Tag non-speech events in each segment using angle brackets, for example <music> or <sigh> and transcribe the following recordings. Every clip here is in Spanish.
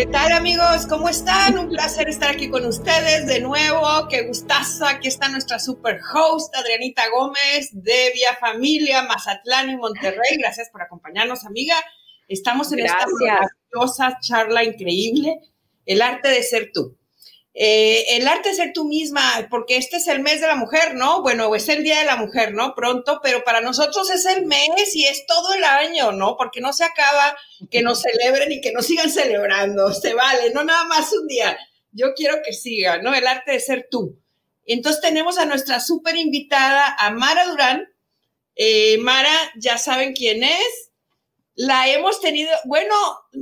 ¿Qué tal amigos? ¿Cómo están? Un placer estar aquí con ustedes de nuevo. Qué gustazo. Aquí está nuestra super host Adrianita Gómez de Vía Familia, Mazatlán y Monterrey. Gracias por acompañarnos, amiga. Estamos en esta maravillosa charla increíble, el arte de ser tú. Eh, el arte de ser tú misma, porque este es el mes de la mujer, ¿no? Bueno, es el Día de la Mujer, ¿no? Pronto, pero para nosotros es el mes y es todo el año, ¿no? Porque no se acaba que nos celebren y que nos sigan celebrando, <laughs> se vale, no nada más un día. Yo quiero que siga, ¿no? El arte de ser tú. Entonces tenemos a nuestra súper invitada, a Mara Durán. Eh, Mara, ya saben quién es. La hemos tenido, bueno,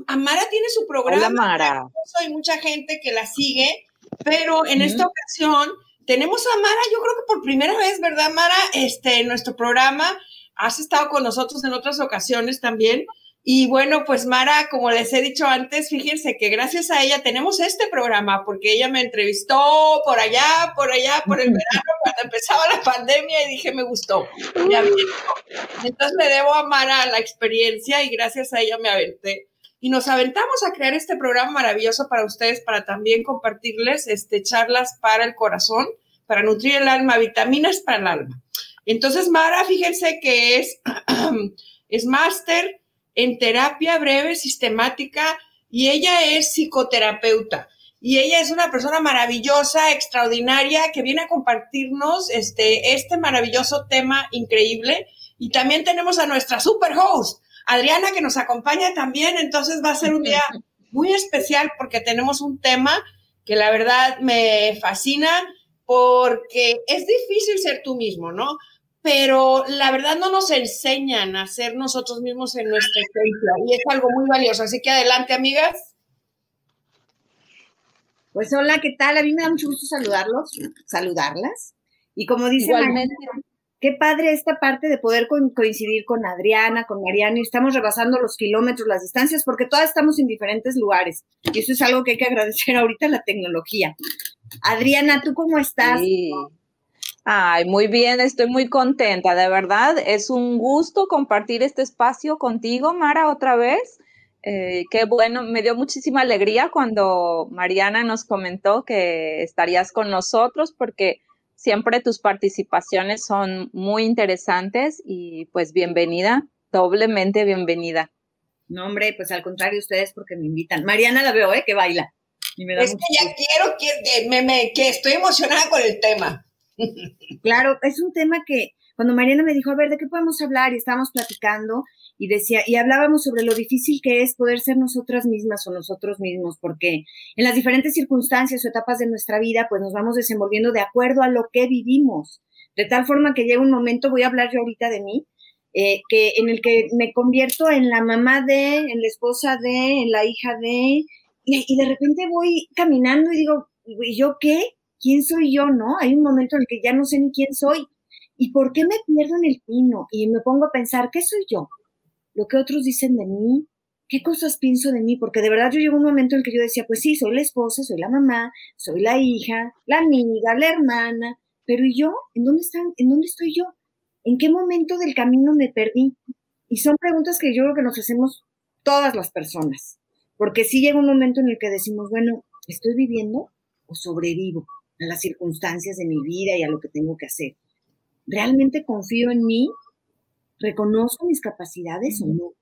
Amara tiene su programa. Hola, Mara. Hay mucha gente que la sigue pero en esta ocasión tenemos a Mara, yo creo que por primera vez, ¿verdad, Mara? Este, en nuestro programa, has estado con nosotros en otras ocasiones también. Y bueno, pues Mara, como les he dicho antes, fíjense que gracias a ella tenemos este programa, porque ella me entrevistó por allá, por allá, por el verano, cuando empezaba la pandemia y dije, me gustó. Entonces le debo a Mara la experiencia y gracias a ella me aventé y nos aventamos a crear este programa maravilloso para ustedes, para también compartirles este, charlas para el corazón, para nutrir el alma, vitaminas para el alma. Entonces, Mara, fíjense que es, <clears throat> es máster en terapia breve sistemática y ella es psicoterapeuta. Y ella es una persona maravillosa, extraordinaria, que viene a compartirnos este, este maravilloso tema increíble. Y también tenemos a nuestra super host, Adriana que nos acompaña también, entonces va a ser un día <laughs> muy especial porque tenemos un tema que la verdad me fascina porque es difícil ser tú mismo, ¿no? Pero la verdad no nos enseñan a ser nosotros mismos en nuestra esencia y es algo muy valioso. Así que adelante, amigas. Pues hola, ¿qué tal? A mí me da mucho gusto saludarlos, saludarlas. Y como dice Igualmente qué padre esta parte de poder coincidir con Adriana, con Mariana, y estamos rebasando los kilómetros, las distancias, porque todas estamos en diferentes lugares. Y eso es algo que hay que agradecer ahorita a la tecnología. Adriana, ¿tú cómo estás? Ay, muy bien, estoy muy contenta, de verdad. Es un gusto compartir este espacio contigo, Mara, otra vez. Eh, qué bueno, me dio muchísima alegría cuando Mariana nos comentó que estarías con nosotros porque Siempre tus participaciones son muy interesantes y pues bienvenida, doblemente bienvenida. No, hombre, pues al contrario, ustedes porque me invitan. Mariana la veo, ¿eh? Que baila. es que ya quiero, que, me, que estoy emocionada con el tema. Claro, es un tema que cuando Mariana me dijo, a ver, ¿de qué podemos hablar? Y estábamos platicando y decía, y hablábamos sobre lo difícil que es poder ser nosotras mismas o nosotros mismos, porque en las diferentes circunstancias o etapas de nuestra vida, pues nos vamos desenvolviendo de acuerdo a lo que vivimos. De tal forma que llega un momento, voy a hablar yo ahorita de mí, eh, que en el que me convierto en la mamá de, en la esposa de, en la hija de, y, de repente voy caminando y digo, ¿y yo qué? ¿Quién soy yo? ¿No? Hay un momento en el que ya no sé ni quién soy. ¿Y por qué me pierdo en el pino? Y me pongo a pensar, ¿qué soy yo? Lo que otros dicen de mí, qué cosas pienso de mí, porque de verdad yo llego un momento en el que yo decía, pues sí, soy la esposa, soy la mamá, soy la hija, la amiga, la hermana, pero ¿y yo? ¿En dónde están? ¿En dónde estoy yo? ¿En qué momento del camino me perdí? Y son preguntas que yo creo que nos hacemos todas las personas, porque sí llega un momento en el que decimos, bueno, ¿estoy viviendo o sobrevivo a las circunstancias de mi vida y a lo que tengo que hacer? ¿Realmente confío en mí ¿Reconozco mis capacidades o no?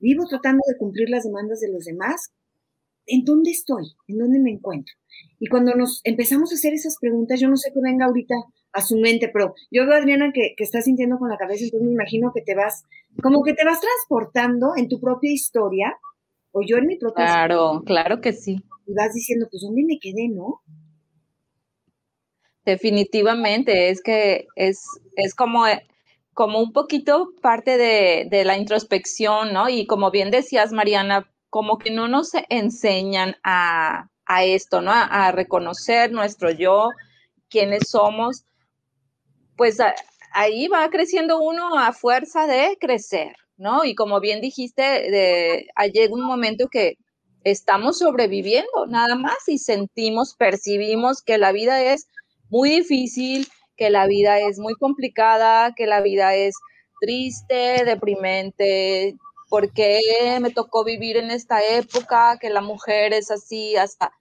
¿Vivo tratando de cumplir las demandas de los demás? ¿En dónde estoy? ¿En dónde me encuentro? Y cuando nos empezamos a hacer esas preguntas, yo no sé qué venga ahorita a su mente, pero yo veo Adriana que, que está sintiendo con la cabeza, entonces me imagino que te vas, como que te vas transportando en tu propia historia, o yo en mi propia Claro, claro que sí. Y vas diciendo, pues, ¿dónde me quedé, no? Definitivamente, es que es, es como como un poquito parte de, la introspección, ¿no? Y como bien decías, Mariana, como que no nos enseñan a, esto, ¿no? A, reconocer nuestro yo, quiénes somos, pues ahí va creciendo uno a fuerza de crecer, ¿no? Y como bien dijiste, de, llega un momento que estamos sobreviviendo nada más y sentimos, percibimos que la vida es muy difícil, que la vida es muy complicada, que la vida es triste, deprimente, por qué me tocó vivir en esta época, que la mujer es así, hasta...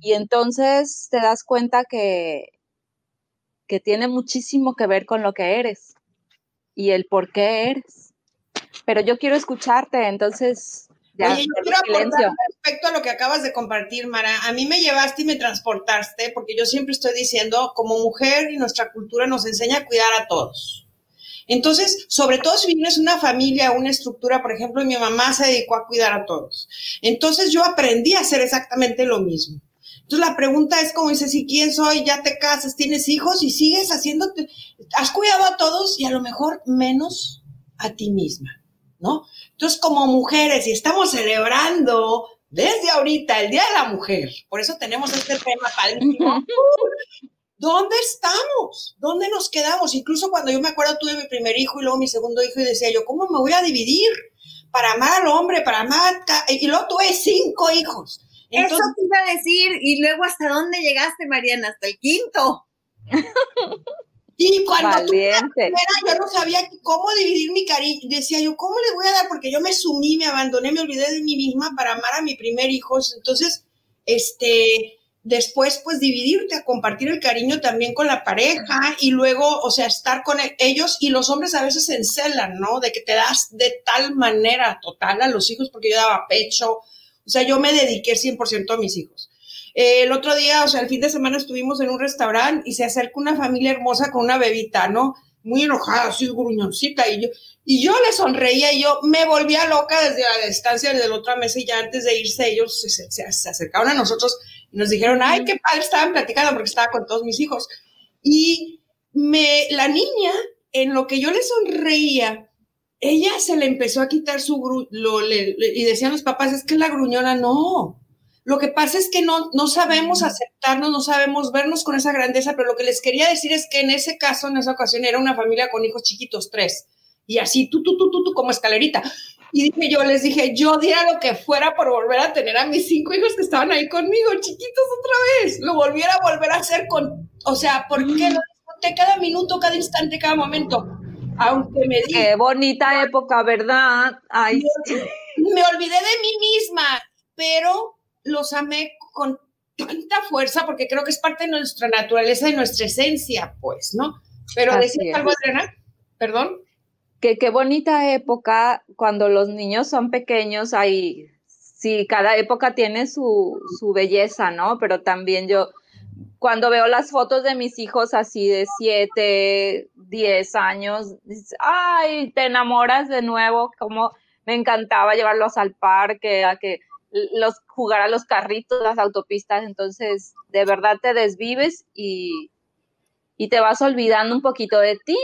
Y entonces te das cuenta que, que tiene muchísimo que ver con lo que eres y el por qué eres. Pero yo quiero escucharte, entonces Oye, yo quiero aportar respecto a lo que acabas de compartir, Mara. A mí me llevaste y me transportaste, porque yo siempre estoy diciendo, como mujer y nuestra cultura nos enseña a cuidar a todos. Entonces, sobre todo si vienes una familia, una estructura, por ejemplo, mi mamá se dedicó a cuidar a todos. Entonces yo aprendí a hacer exactamente lo mismo. Entonces la pregunta es como dices, ¿y quién soy? Ya te casas, tienes hijos y sigues haciéndote, has cuidado a todos y a lo mejor menos a ti misma. ¿no? Entonces, como mujeres, y estamos celebrando desde ahorita el Día de la Mujer, por eso tenemos este tema padrísimo. ¿Dónde estamos? ¿Dónde nos quedamos? Incluso cuando yo me acuerdo, tuve mi primer hijo y luego mi segundo hijo y decía yo, ¿cómo me voy a dividir? Para amar al hombre, para amar... Y luego tuve cinco hijos. Eso te iba a decir. Y luego, ¿hasta dónde llegaste, Mariana? Hasta el quinto. <laughs> Y cuando tú yo no sabía cómo dividir mi cariño. Decía yo, ¿cómo le voy a dar? Porque yo me sumí, me abandoné, me olvidé de mí misma para amar a mi primer hijo. Entonces, este, después, pues dividirte, a compartir el cariño también con la pareja y luego, o sea, estar con ellos. Y los hombres a veces se encelan, ¿no? De que te das de tal manera total a los hijos, porque yo daba pecho. O sea, yo me dediqué 100% a mis hijos. Eh, el otro día, o sea, el fin de semana estuvimos en un restaurante y se acerca una familia hermosa con una bebita, ¿no? Muy enojada, así gruñoncita, y yo, y yo le sonreía y yo me volvía loca desde la distancia desde la otra mesa y ya antes de irse ellos se, se, acercaron a nosotros y nos dijeron, ay, qué padre, estaban platicando porque estaba con todos mis hijos. Y me, la niña, en lo que yo le sonreía, ella se le empezó a quitar su, le, y decían los papás, es que la gruñona, no, lo que pasa es que no, no sabemos aceptarnos, no sabemos vernos con esa grandeza, pero lo que les quería decir es que en ese caso, en esa ocasión, era una familia con hijos chiquitos, tres, y así, tú, tú, tú, tú, tú, como escalerita. Y dije, yo les dije, yo diera lo que fuera por volver a tener a mis cinco hijos que estaban ahí conmigo, chiquitos otra vez. Lo volviera a volver a hacer con, o sea, ¿por qué lo disfruté cada minuto, cada instante, cada momento? Aunque me di. Qué bonita época, ¿verdad? Ay. <laughs> me olvidé de mí misma, pero los amé con tanta fuerza porque creo que es parte de nuestra naturaleza y nuestra esencia, pues, ¿no? Pero decir algo, Adriana, perdón. Que qué bonita época cuando los niños son pequeños, hay, sí, cada época tiene su, su belleza, ¿no? Pero también yo, cuando veo las fotos de mis hijos así de 7, 10 años, ay, te enamoras de nuevo, como me encantaba llevarlos al parque, a que los jugar a los carritos, las autopistas, entonces de verdad te desvives y, y te vas olvidando un poquito de ti.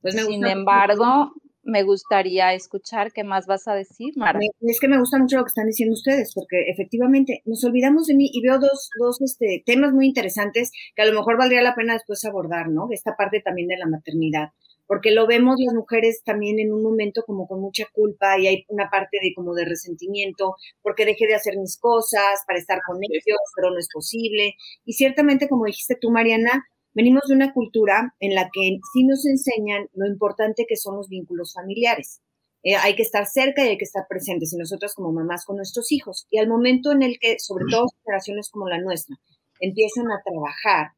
Pues Sin embargo, me gustaría escuchar qué más vas a decir, Mara. Es que me gusta mucho lo que están diciendo ustedes, porque efectivamente nos olvidamos de mí y veo dos, dos este, temas muy interesantes que a lo mejor valdría la pena después abordar, ¿no? Esta parte también de la maternidad porque lo vemos las mujeres también en un momento como con mucha culpa y hay una parte de como de resentimiento, porque dejé de hacer mis cosas para estar con ellos, pero no es posible. Y ciertamente, como dijiste tú, Mariana, venimos de una cultura en la que sí nos enseñan lo importante que son los vínculos familiares. Eh, hay que estar cerca y hay que estar presentes, y nosotras como mamás con nuestros hijos. Y al momento en el que, sobre todo generaciones como la nuestra, empiezan a trabajar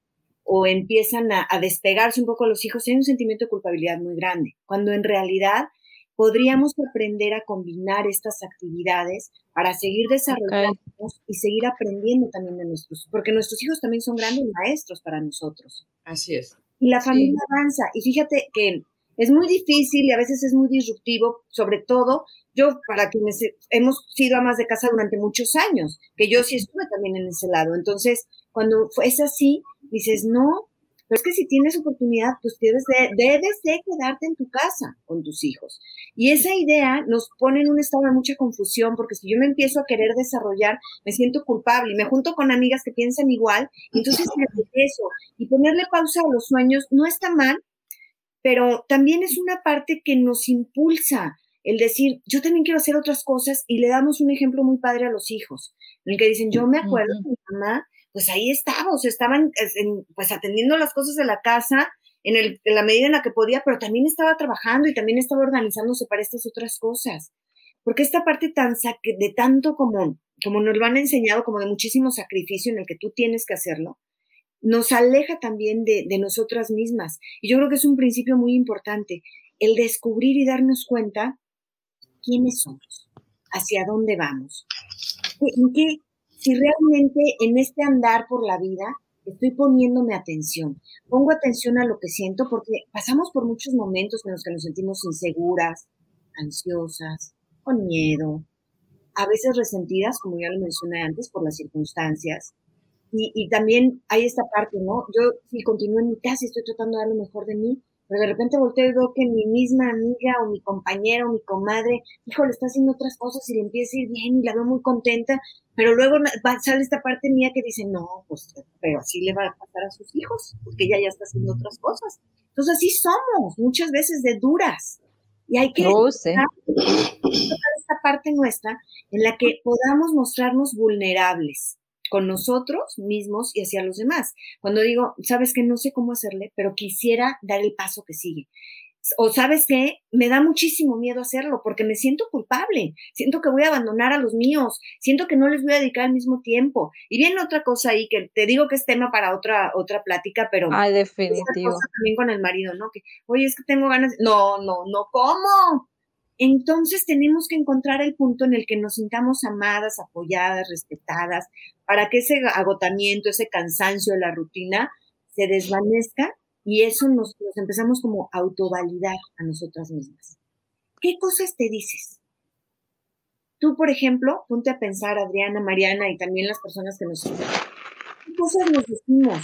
o empiezan a, despegarse un poco los hijos, hay un sentimiento de culpabilidad muy grande, cuando en realidad podríamos aprender a combinar estas actividades para seguir desarrollándonos y seguir aprendiendo también de nuestros, porque nuestros hijos también son grandes maestros para nosotros. Así es. Y la familia avanza. Y fíjate que es muy difícil y a veces es muy disruptivo, sobre todo yo, para quienes hemos sido amas de casa durante muchos años, que yo sí estuve también en ese lado. Entonces, cuando es así, dices, no, pero es que si tienes oportunidad, pues debes de, debes de quedarte en tu casa con tus hijos. Y esa idea nos pone en un estado de mucha confusión, porque si yo me empiezo a querer desarrollar, me siento culpable y me junto con amigas que piensan igual, entonces me eso. Y ponerle pausa a los sueños no está mal, pero también es una parte que nos impulsa el decir, yo también quiero hacer otras cosas y le damos un ejemplo muy padre a los hijos, en el que dicen, yo me acuerdo mi mamá pues ahí estábamos, estaban pues atendiendo las cosas de la casa, en, el, en la medida en la que podía, pero también estaba trabajando y también estaba organizándose para estas otras cosas. Porque esta parte tan de tanto como, como nos lo han enseñado, como de muchísimo sacrificio en el que tú tienes que hacerlo, nos aleja también de, nosotras mismas. Y yo creo que es un principio muy importante, el descubrir y darnos cuenta quiénes somos, hacia dónde vamos, en qué, si realmente en este andar por la vida estoy poniéndome atención, pongo atención a lo que siento porque pasamos por muchos momentos en los que nos sentimos inseguras, ansiosas, con miedo, a veces resentidas, como ya lo mencioné antes, por las circunstancias. Y, y también hay esta parte, ¿no? Yo si continúo en mi casa y estoy tratando de dar lo mejor de mí, pero de repente volteo y veo que mi misma amiga o mi compañera o mi comadre, híjole, está haciendo otras cosas y le empieza a ir bien y la veo muy contenta, pero luego sale esta parte mía que dice, no, pues, pero así le va a pasar a sus hijos, porque ella ya está haciendo otras cosas. Entonces así somos, muchas veces de duras. Y hay que oh, esta parte nuestra en la que podamos mostrarnos vulnerables con nosotros mismos y hacia los demás. Cuando digo, sabes que no sé cómo hacerle, pero quisiera dar el paso que sigue. O sabes que me da muchísimo miedo hacerlo porque me siento culpable, siento que voy a abandonar a los míos, siento que no les voy a dedicar el mismo tiempo. Y viene otra cosa ahí que te digo que es tema para otra otra plática, pero definitivo. Cosa también con el marido, ¿no? Que, oye, es que tengo ganas. No, no, no, ¿cómo? Entonces tenemos que encontrar el punto en el que nos sintamos amadas, apoyadas, respetadas, para que ese agotamiento, ese cansancio de la rutina se desvanezca y eso nos, empezamos como a autovalidar a nosotras mismas. ¿Qué cosas te dices? Tú, por ejemplo, ponte a pensar, Adriana, Mariana y también las personas que nos escuchan. ¿Qué cosas nos decimos?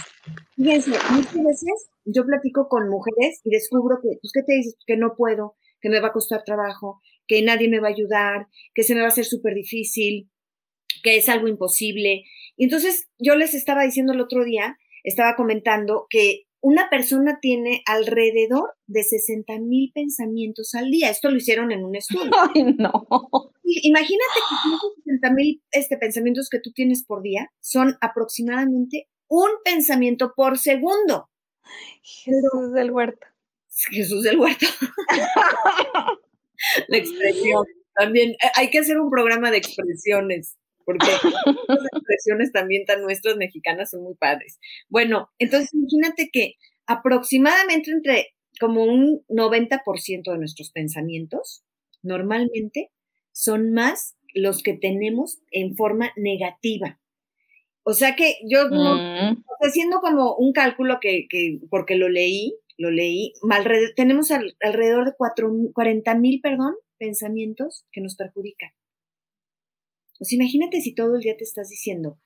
Fíjense, muchas veces yo platico con mujeres y descubro que, pues, ¿qué te dices? Que no puedo, que me va a costar trabajo, que nadie me va a ayudar, que se me va a hacer súper difícil, que es algo imposible. Y entonces yo les estaba diciendo el otro día, estaba comentando que una persona tiene alrededor de 60 mil pensamientos al día. Esto lo hicieron en un estudio. <laughs> Ay, no. Imagínate que esos 60 mil este, pensamientos que tú tienes por día son aproximadamente un pensamiento por segundo. Jesús del huerto. Jesús del Huerto. <laughs> la expresión. También eh, hay que hacer un programa de expresiones, porque <laughs> las expresiones también tan nuestras mexicanas son muy padres. Bueno, entonces imagínate que aproximadamente entre como un 90% de nuestros pensamientos normalmente son más los que tenemos en forma negativa. O sea que yo, mm. haciendo como un cálculo que, que, porque lo leí, lo leí, tenemos alrededor de 40 mil, perdón, pensamientos que nos perjudican. Pues imagínate si todo el día te estás diciendo,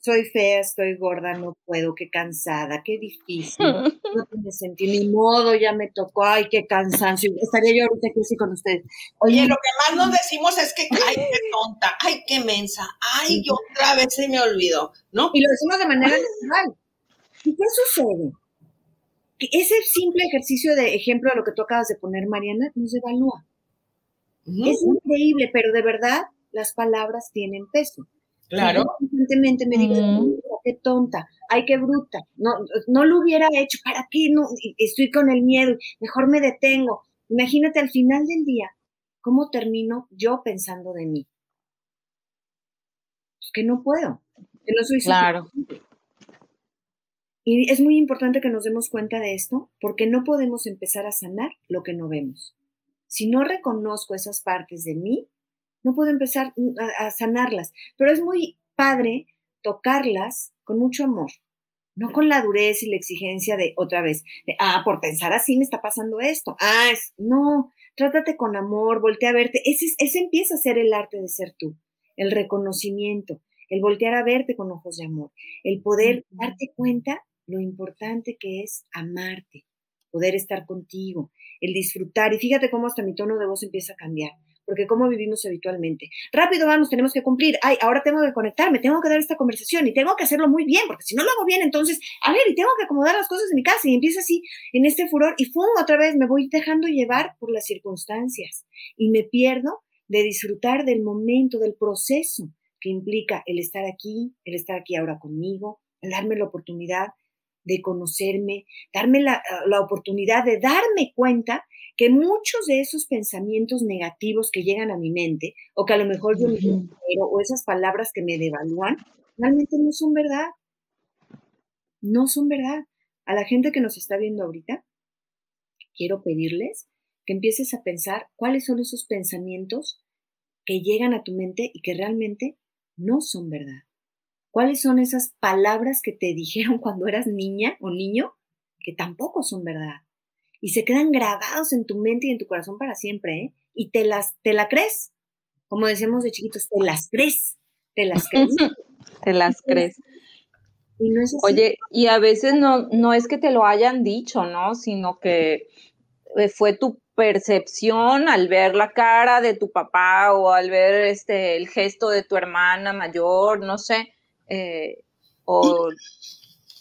soy fea, estoy gorda, no puedo, qué cansada, qué difícil, <laughs> no tiene sentido, ni modo, ya me tocó, ay, qué cansancio, estaría yo ahorita aquí con ustedes. Oye, lo que más nos decimos es que, ay, qué tonta, ay, qué mensa, ay, yo otra vez se me olvidó, ¿no? Y lo decimos de manera natural. ¿Y qué sucede? Ese simple ejercicio de ejemplo de lo que tú acabas de poner, Mariana, nos evalúa. Es increíble, pero de verdad las palabras tienen peso. Claro. Constantemente me digo, qué tonta, ay, qué bruta, no, no lo hubiera hecho, ¿para qué? No, estoy con el miedo, mejor me detengo. Imagínate al final del día, ¿cómo termino yo pensando de mí? Pues que no puedo, que no soy Claro. Y es muy importante que nos demos cuenta de esto porque no podemos empezar a sanar lo que no vemos. Si no reconozco esas partes de mí, no puedo empezar a, sanarlas. Pero es muy padre tocarlas con mucho amor, no con la dureza y la exigencia de otra vez, de, ah, por pensar así me está pasando esto. Ah, es, no, trátate con amor, voltea a verte. Ese, ese empieza a ser el arte de ser tú, el reconocimiento, el voltear a verte con ojos de amor, el poder darte cuenta lo importante que es amarte, poder estar contigo, el disfrutar. Y fíjate cómo hasta mi tono de voz empieza a cambiar, porque cómo vivimos habitualmente. Rápido vamos, tenemos que cumplir. Ay, ahora tengo que conectarme, tengo que dar esta conversación y tengo que hacerlo muy bien, porque si no lo hago bien, entonces, a ver, y tengo que acomodar las cosas en mi casa y empieza así en este furor y ¡fum! otra vez me voy dejando llevar por las circunstancias y me pierdo de disfrutar del momento, del proceso que implica el estar aquí, el estar aquí ahora conmigo, el darme la oportunidad de conocerme, darme la, la oportunidad de darme cuenta que muchos de esos pensamientos negativos que llegan a mi mente, o que a lo mejor yo me quiero, o esas palabras que me devalúan, realmente no son verdad. No son verdad. A la gente que nos está viendo ahorita, quiero pedirles que empieces a pensar cuáles son esos pensamientos que llegan a tu mente y que realmente no son verdad. ¿Cuáles son esas palabras que te <laughs> dijeron cuando eras niña o niño que tampoco son verdad? y se quedan grabados en tu mente y en tu corazón para siempre, ¿eh? Y te las, te la crees, como decíamos de chiquitos, te las crees, te las <laughs> crees. te las crees. Oye, y a veces no, no es que te lo hayan dicho, ¿no? Sino que eh, fue tu percepción al ver la cara de tu papá o al ver este el gesto de tu hermana mayor, no sé, eh, o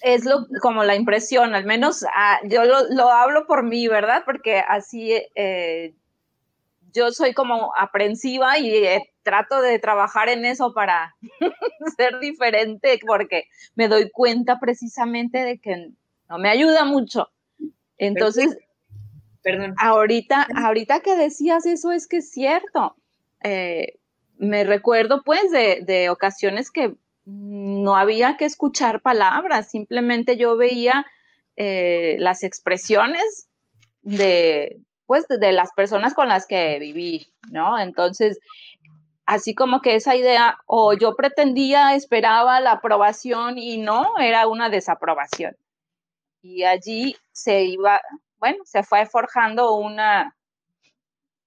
es lo, como la impresión, al menos ah, yo lo, hablo por mí, ¿verdad? Porque así eh, yo soy como aprensiva y eh, trato de trabajar en eso para <laughs> ser diferente, porque me doy cuenta precisamente de que no me ayuda mucho. Entonces, Perdón. Ahorita, ahorita que decías eso es que es cierto. Eh, me recuerdo pues de, de ocasiones que no había que escuchar palabras, simplemente yo veía eh, las expresiones de, pues, de las personas con las que viví, ¿no? Entonces, así como que esa idea, o yo pretendía, esperaba la aprobación y no, era una desaprobación. Y allí se iba, bueno, se fue forjando una,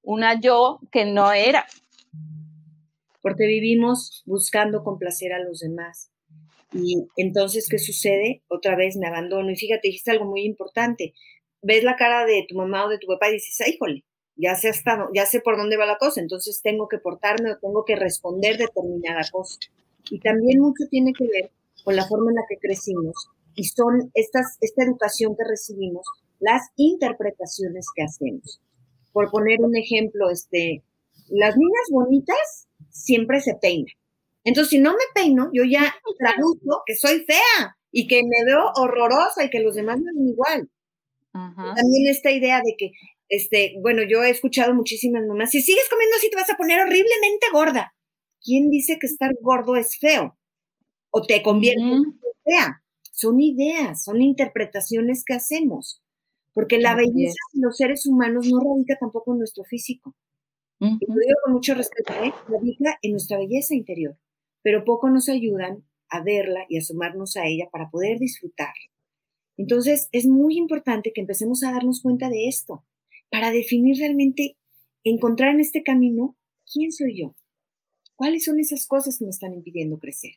una yo que no era, porque vivimos buscando complacer a los demás. Y entonces, ¿qué sucede? Otra vez me abandono. Y fíjate, dijiste algo muy importante. Ves la cara de tu mamá o de tu papá y dices, ¡ay, híjole! Ya sé, hasta, ya sé por dónde va la cosa, entonces tengo que portarme o tengo que responder determinada cosa. Y también mucho tiene que ver con la forma en la que crecimos y son estas, esta educación que recibimos, las interpretaciones que hacemos. Por poner un ejemplo, este, las niñas bonitas siempre se peina. Entonces, si no me peino, yo ya <laughs> traduzco que soy fea y que me veo horrorosa y que los demás me ven igual. También esta idea de que, este, bueno, yo he escuchado muchísimas mamás, si sigues comiendo así te vas a poner horriblemente gorda. ¿Quién dice que estar gordo es feo? O te convierte en fea. Son ideas, son interpretaciones que hacemos. Porque la belleza de los seres humanos no radica tampoco en nuestro físico. Y lo digo con mucho respeto, ¿eh? radica en nuestra belleza interior, pero poco nos ayudan a verla y a sumarnos a ella para poder disfrutarla. Entonces, es muy importante que empecemos a darnos cuenta de esto, para definir realmente, encontrar en este camino quién soy yo, cuáles son esas cosas que me están impidiendo crecer,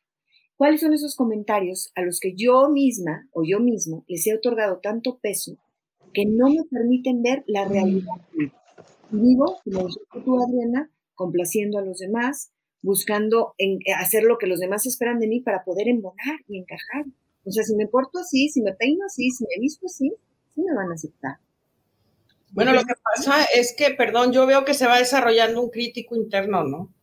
cuáles son esos comentarios a los que yo misma o yo mismo les he otorgado tanto peso que no me permiten ver la realidad. Vivo, como tú, Adriana, complaciendo a los demás, buscando en, eh, hacer lo que los demás esperan de mí para poder embonar y encajar. O sea, si me porto así, si me peino así, si me visto así, sí me van a aceptar. Bueno, lo que pasa es que, perdón, yo veo que se va desarrollando un crítico interno, ¿no?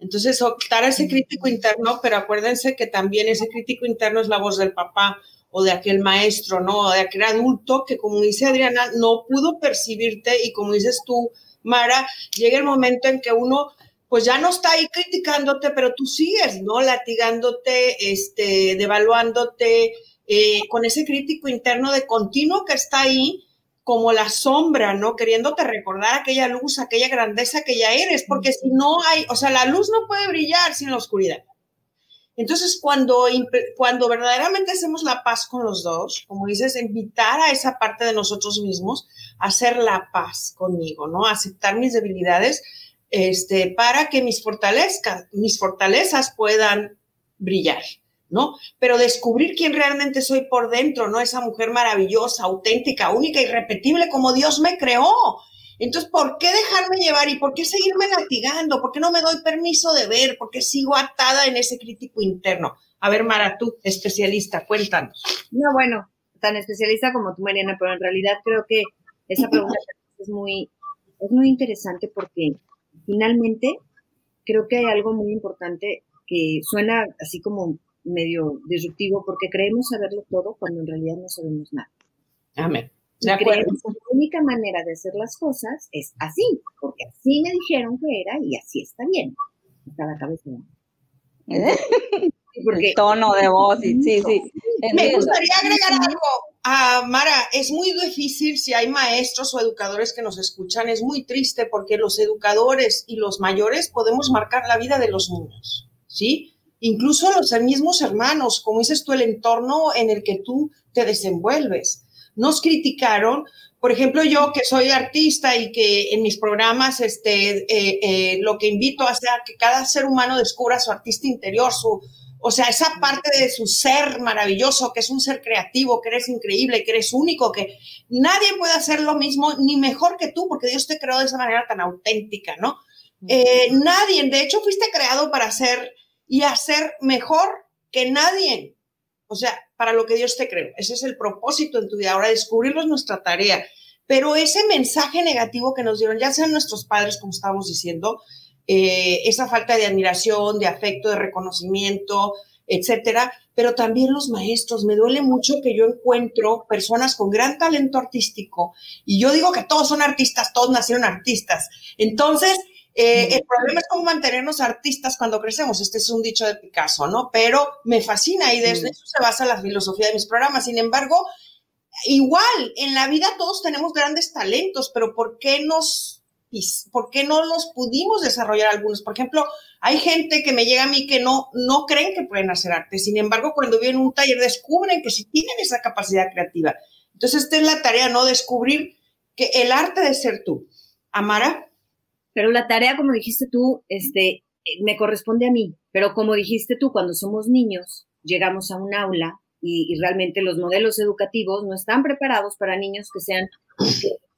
Entonces, optar a ese crítico interno, pero acuérdense que también ese crítico interno es la voz del papá o de aquel maestro, ¿no? O de aquel adulto que, como dice Adriana, no pudo percibirte y como dices tú, Mara, llega el momento en que uno pues ya no está ahí criticándote, pero tú sigues, ¿no? Latigándote, este, devaluándote, eh, con ese crítico interno de continuo que está ahí, como la sombra, ¿no? Queriéndote recordar aquella luz, aquella grandeza que ya eres, porque si no hay, o sea, la luz no puede brillar sin la oscuridad. Entonces, cuando, cuando verdaderamente hacemos la paz con los dos, como dices, invitar a esa parte de nosotros mismos a hacer la paz conmigo, ¿no? Aceptar mis debilidades este, para que mis fortalezas, mis fortalezas puedan brillar, ¿no? Pero descubrir quién realmente soy por dentro, ¿no? Esa mujer maravillosa, auténtica, única, irrepetible como Dios me creó. Entonces, ¿por qué dejarme llevar y por qué seguirme latigando? ¿Por qué no me doy permiso de ver? ¿Por qué sigo atada en ese crítico interno? A ver, Mara, tú, especialista, cuéntanos. No, bueno, tan especialista como tú, Mariana, pero en realidad creo que esa pregunta <laughs> es muy, es muy interesante porque finalmente creo que hay algo muy importante que suena así como medio disruptivo porque creemos saberlo todo cuando en realidad no sabemos nada. Amén. De creemos que la única manera de hacer las cosas es así, porque así me dijeron que era y así está bien. Está la cabeza. <laughs> Porque, el tono de voz, y, sí, sí. Me gustaría agregar algo. Ah, Mara, es muy difícil si hay maestros o educadores que nos escuchan, es muy triste porque los educadores y los mayores podemos marcar la vida de los niños, ¿sí? Incluso los mismos hermanos, como dices tú, el entorno en el que tú te desenvuelves. Nos criticaron, por ejemplo, yo que soy artista y que en mis programas este, eh, eh, lo que invito a hacer que cada ser humano descubra su artista interior, su, o sea, esa parte de su ser maravilloso, que es un ser creativo, que eres increíble, que eres único, que nadie puede hacer lo mismo ni mejor que tú, porque Dios te creó de esa manera tan auténtica, ¿no? Eh, nadie, de hecho, fuiste creado para ser y hacer mejor que nadie. O sea, para lo que Dios te creó. Ese es el propósito en tu vida. Ahora, descubrirlo es nuestra tarea. Pero ese mensaje negativo que nos dieron, ya sean nuestros padres, como estábamos diciendo, eh, esa falta de admiración, de afecto, de reconocimiento, etcétera, pero también los maestros. Me duele mucho que yo encuentro personas con gran talento artístico y yo digo que todos son artistas, todos nacieron artistas. Entonces, eh, el problema es cómo mantenernos artistas cuando crecemos. Este es un dicho de Picasso, ¿no? Pero me fascina y de eso se basa la filosofía de mis programas. Sin embargo, igual, en la vida todos tenemos grandes talentos, pero ¿por qué nos ¿por qué no los pudimos desarrollar algunos? Por ejemplo, hay gente que me llega a mí que no, no creen que pueden hacer arte. Sin embargo, cuando vienen un taller descubren que sí tienen esa capacidad creativa. Entonces, esta es la tarea, ¿no? Descubrir que el arte de ser tú. Amara. Pero la tarea, como dijiste tú, este, me corresponde a mí. Pero como dijiste tú, cuando somos niños, llegamos a un aula y, y realmente los modelos educativos no están preparados para niños que sean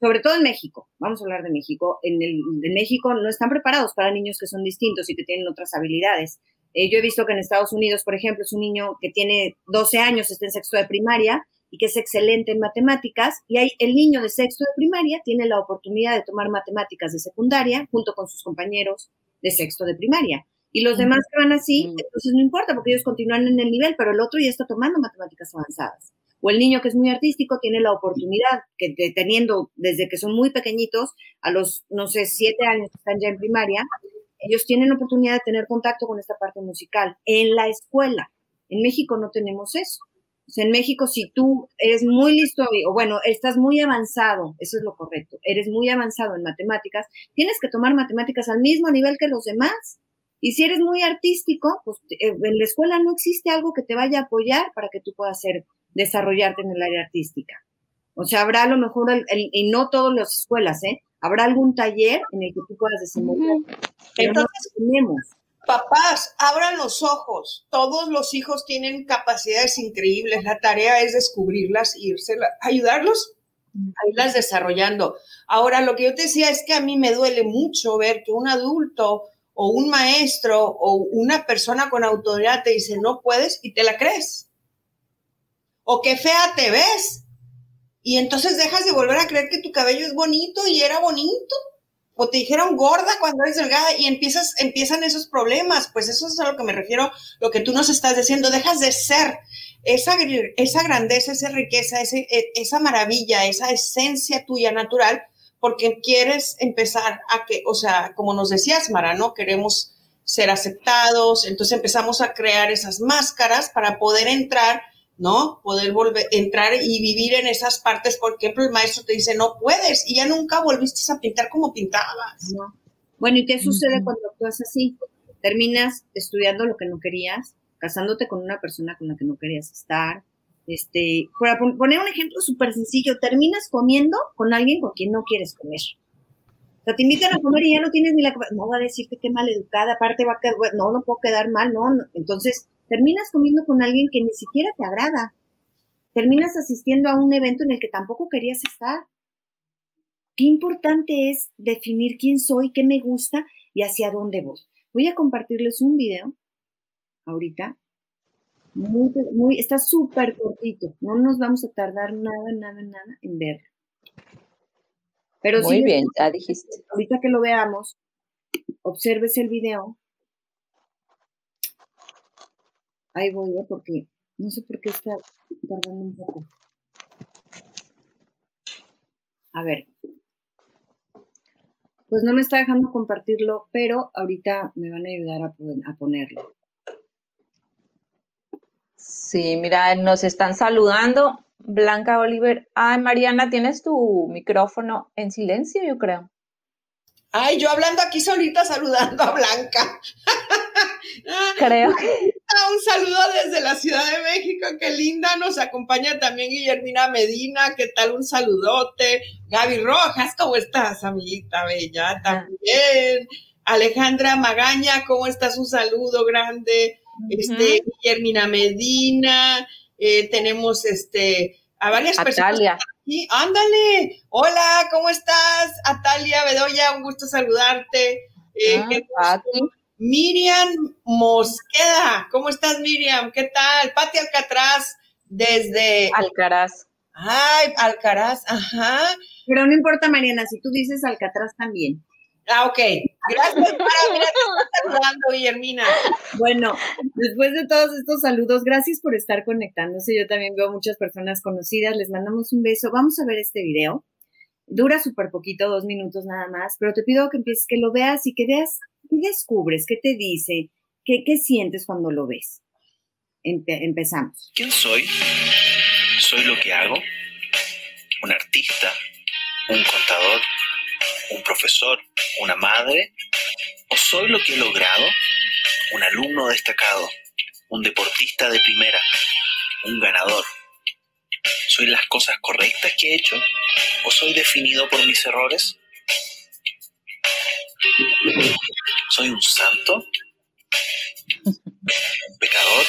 sobre todo en México, vamos a hablar de México, en, el, México no están preparados para niños que son distintos y que tienen otras habilidades. Eh, yo he visto que en Estados Unidos, por ejemplo, es un niño que tiene 12 años, está en sexto de primaria y que es excelente en matemáticas, y hay, el niño de sexto de primaria tiene la oportunidad de tomar matemáticas de secundaria junto con sus compañeros de sexto de primaria. Y los demás que van así, entonces no importa porque ellos continúan en el nivel, pero el otro ya está tomando matemáticas avanzadas o el niño que es muy artístico tiene la oportunidad, que teniendo desde que son muy pequeñitos, a los, no sé, siete años que están ya en primaria, ellos tienen la oportunidad de tener contacto con esta parte musical en la escuela. En México no tenemos eso. O sea, en México, si tú eres muy listo, o bueno, estás muy avanzado, eso es lo correcto, eres muy avanzado en matemáticas, tienes que tomar matemáticas al mismo nivel que los demás. Y si eres muy artístico, pues eh, en la escuela no existe algo que te vaya a apoyar para que tú puedas ser desarrollarte en el área artística. O sea, habrá a lo mejor, el, y no todas las escuelas, ¿eh? Habrá algún taller en el que tú puedas desenvolver. Entonces, tenemos. Papás, abran los ojos. Todos los hijos tienen capacidades increíbles. La tarea es descubrirlas irse, ayudarlos a irlas desarrollando. Ahora, lo que yo te decía es que a mí me duele mucho ver que un adulto o un maestro o una persona con autoridad te dice no puedes y te la crees o qué fea te ves. Y entonces dejas de volver a creer que tu cabello es bonito y era bonito. O te dijeron gorda cuando eres delgada y empiezas, empiezan esos problemas. Pues eso es a lo que me refiero, lo que tú nos estás diciendo. Dejas de ser esa, esa grandeza, esa riqueza, ese, e, esa maravilla, esa esencia tuya natural, porque quieres empezar a que, o sea, como nos decías, Mara, ¿no? Queremos ser aceptados, entonces empezamos a crear esas máscaras para poder entrar ¿no? Poder volver, entrar y vivir en esas partes, por ejemplo, el maestro te dice, no puedes, y ya nunca volviste a pintar como pintabas. Bueno, ¿y qué sucede cuando actúas así? Terminas estudiando lo que no querías, casándote con una persona con la que no querías estar, este, para poner un ejemplo súper sencillo, terminas comiendo con alguien con quien no quieres comer. O sea, te invitan a comer y ya no tienes ni la... No va a decir que qué mal educada, aparte va a quedar, no, no puedo quedar mal, no. Entonces, terminas comiendo con alguien que ni siquiera te agrada. Terminas asistiendo a un evento en el que tampoco querías estar. Qué importante es definir quién soy, qué me gusta y hacia dónde voy. Voy a compartirles un video ahorita. Muy, está súper cortito. No nos vamos a tardar nada, nada, nada en verlo. Pero Muy bien, ya dijiste. Ahorita que lo veamos, observes el video Ahí voy, ¿eh? porque no sé por qué está tardando un poco. A ver. Pues no me está dejando compartirlo, pero ahorita me van a ayudar a, a ponerlo. Sí, mira, nos están saludando. Blanca Oliver. Ay, Mariana, tienes tu micrófono en silencio, yo creo. Ay, yo hablando aquí solita saludando a Blanca. <laughs> Creo que. Un saludo desde la Ciudad de México, qué linda. Nos acompaña también Guillermina Medina, ¿qué tal? Un saludote. Gaby Rojas, ¿cómo estás, amiguita bella? También. Alejandra Magaña, ¿cómo estás? Un saludo grande. Este, Guillermina Medina, eh, tenemos este, a varias Atalia. personas. Aquí. Ándale, hola, ¿cómo estás? Atalia Bedoya, un gusto saludarte. Eh, ah, Miriam Mosqueda, ¿cómo estás Miriam? ¿Qué tal? Pati Alcatraz, desde... Alcaraz. Ay, Alcaraz, ajá. Pero no importa, Mariana, si tú dices Alcatraz también. Ah, ok. Gracias, para, mira, te saludando, Guillermina. Bueno, después de todos estos saludos, gracias por estar conectándose. Yo también veo muchas personas conocidas. Les mandamos un beso. Vamos a ver este video. Dura súper poquito, dos minutos nada más, pero te pido que empieces, que lo veas y que veas qué descubres, qué te dice, qué, qué sientes cuando lo ves. empezamos. ¿Quién soy? ¿Soy lo que hago? ¿Un artista? ¿Un contador? un profesor, una madre, o soy lo que he logrado, un alumno destacado, un deportista de primera, un ganador. ¿Soy las cosas correctas que he hecho o soy definido por mis errores? ¿Soy un santo? ¿Un pecador?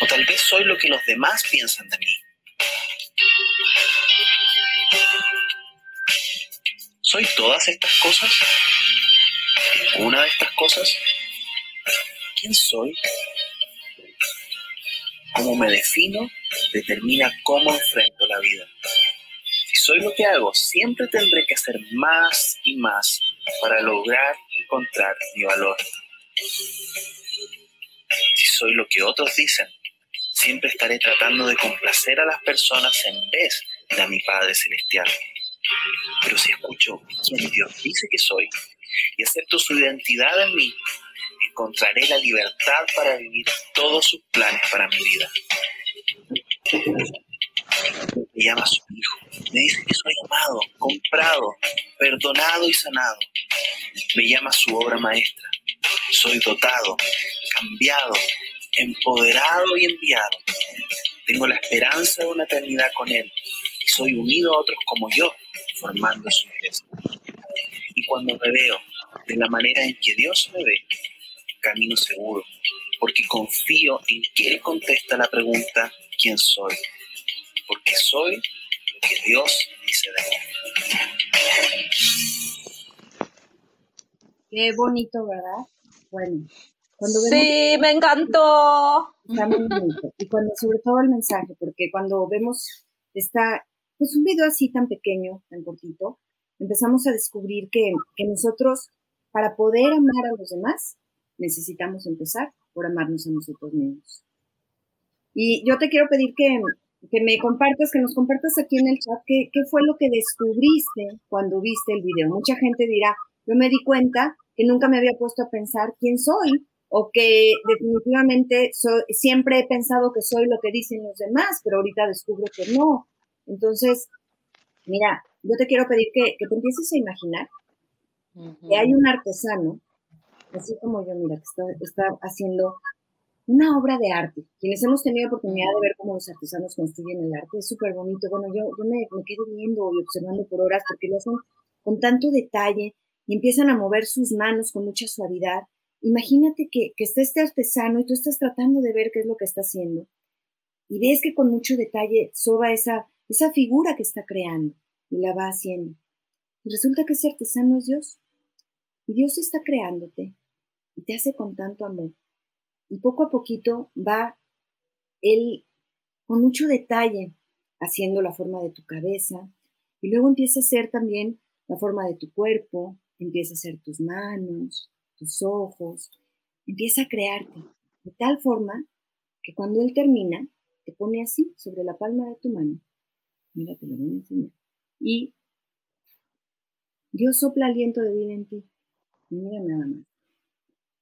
¿O tal vez soy lo que los demás piensan de mí? ¿Soy todas estas cosas? ¿Una de estas cosas? ¿Quién soy? Cómo me defino determina cómo enfrento la vida. Si soy lo que hago, siempre tendré que hacer más y más para lograr encontrar mi valor. Si soy lo que otros dicen, siempre estaré tratando de complacer a las personas en vez de a mi Padre Celestial. Pero si escucho quién Dios dice que soy y acepto su identidad en mí, encontraré la libertad para vivir todos sus planes para mi vida. Me llama su hijo, me dice que soy amado, comprado, perdonado y sanado. Me llama su obra maestra. Soy dotado, cambiado, empoderado y enviado. Tengo la esperanza de una eternidad con Él y soy unido a otros como yo formando su iglesia. Y cuando me veo de la manera en que Dios me ve, camino seguro, porque confío en que Él contesta la pregunta, ¿quién soy? Porque soy lo que Dios dice de mí. Qué bonito, ¿verdad? Bueno, cuando vemos... Sí, me encantó. Está muy bonito. Y cuando, sobre todo el mensaje, porque cuando vemos esta pues un video así tan pequeño, tan cortito, empezamos a descubrir que, nosotros, para poder amar a los demás, necesitamos empezar por amarnos a nosotros mismos. Y yo te quiero pedir que, me compartas, que nos compartas aquí en el chat qué, qué fue lo que descubriste cuando viste el video. Mucha gente dirá, yo me di cuenta que nunca me había puesto a pensar quién soy o que definitivamente soy, siempre he pensado que soy lo que dicen los demás, pero ahorita descubro que no. Entonces, mira, yo te quiero pedir que, te empieces a imaginar que hay un artesano, así como yo, mira, que está, haciendo una obra de arte. Quienes hemos tenido oportunidad de ver cómo los artesanos construyen el arte, es súper bonito. Bueno, yo, yo me, quedo viendo y observando por horas porque lo hacen con tanto detalle y empiezan a mover sus manos con mucha suavidad. Imagínate que, que está este artesano y tú estás tratando de ver qué es lo que está haciendo. Y ves que con mucho detalle soba esa, esa figura que está creando y la va haciendo. Y resulta que ese artesano es Dios. Y Dios está creándote y te hace con tanto amor. Y poco a poquito va Él con mucho detalle haciendo la forma de tu cabeza. Y luego empieza a hacer también la forma de tu cuerpo, empieza a hacer tus manos, tus ojos, empieza a crearte de tal forma que cuando él termina, te pone así sobre la palma de tu mano. Mira, te lo voy a enseñar. Y Dios sopla aliento de vida en ti. Mira nada más.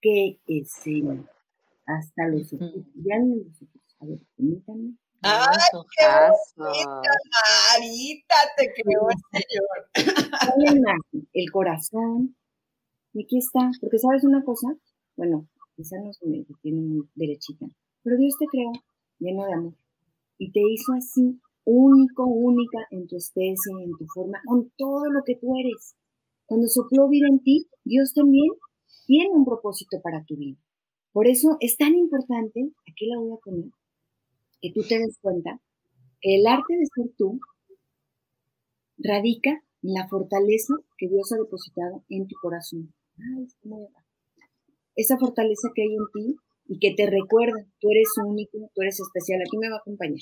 Qué escena. Hasta los ojos. Ya no los ojos. A ver, permítame. ¡Ay, qué bonita, Marita! Te creo, Señor. el corazón. Y aquí está. Porque, ¿sabes una cosa? Bueno, quizás no se me tiene muy derechita. Pero Dios te creó lleno de amor. Y te hizo así, único, única en tu especie, en tu forma, con todo lo que tú eres. Cuando sopló vida en ti, Dios también tiene un propósito para tu vida. Por eso es tan importante, aquí la voy a poner, que tú te des cuenta que el arte de ser tú radica en la fortaleza que Dios ha depositado en tu corazón. Esa fortaleza que hay en ti y que te recuerda, tú eres único, tú eres especial, aquí me va a acompañar.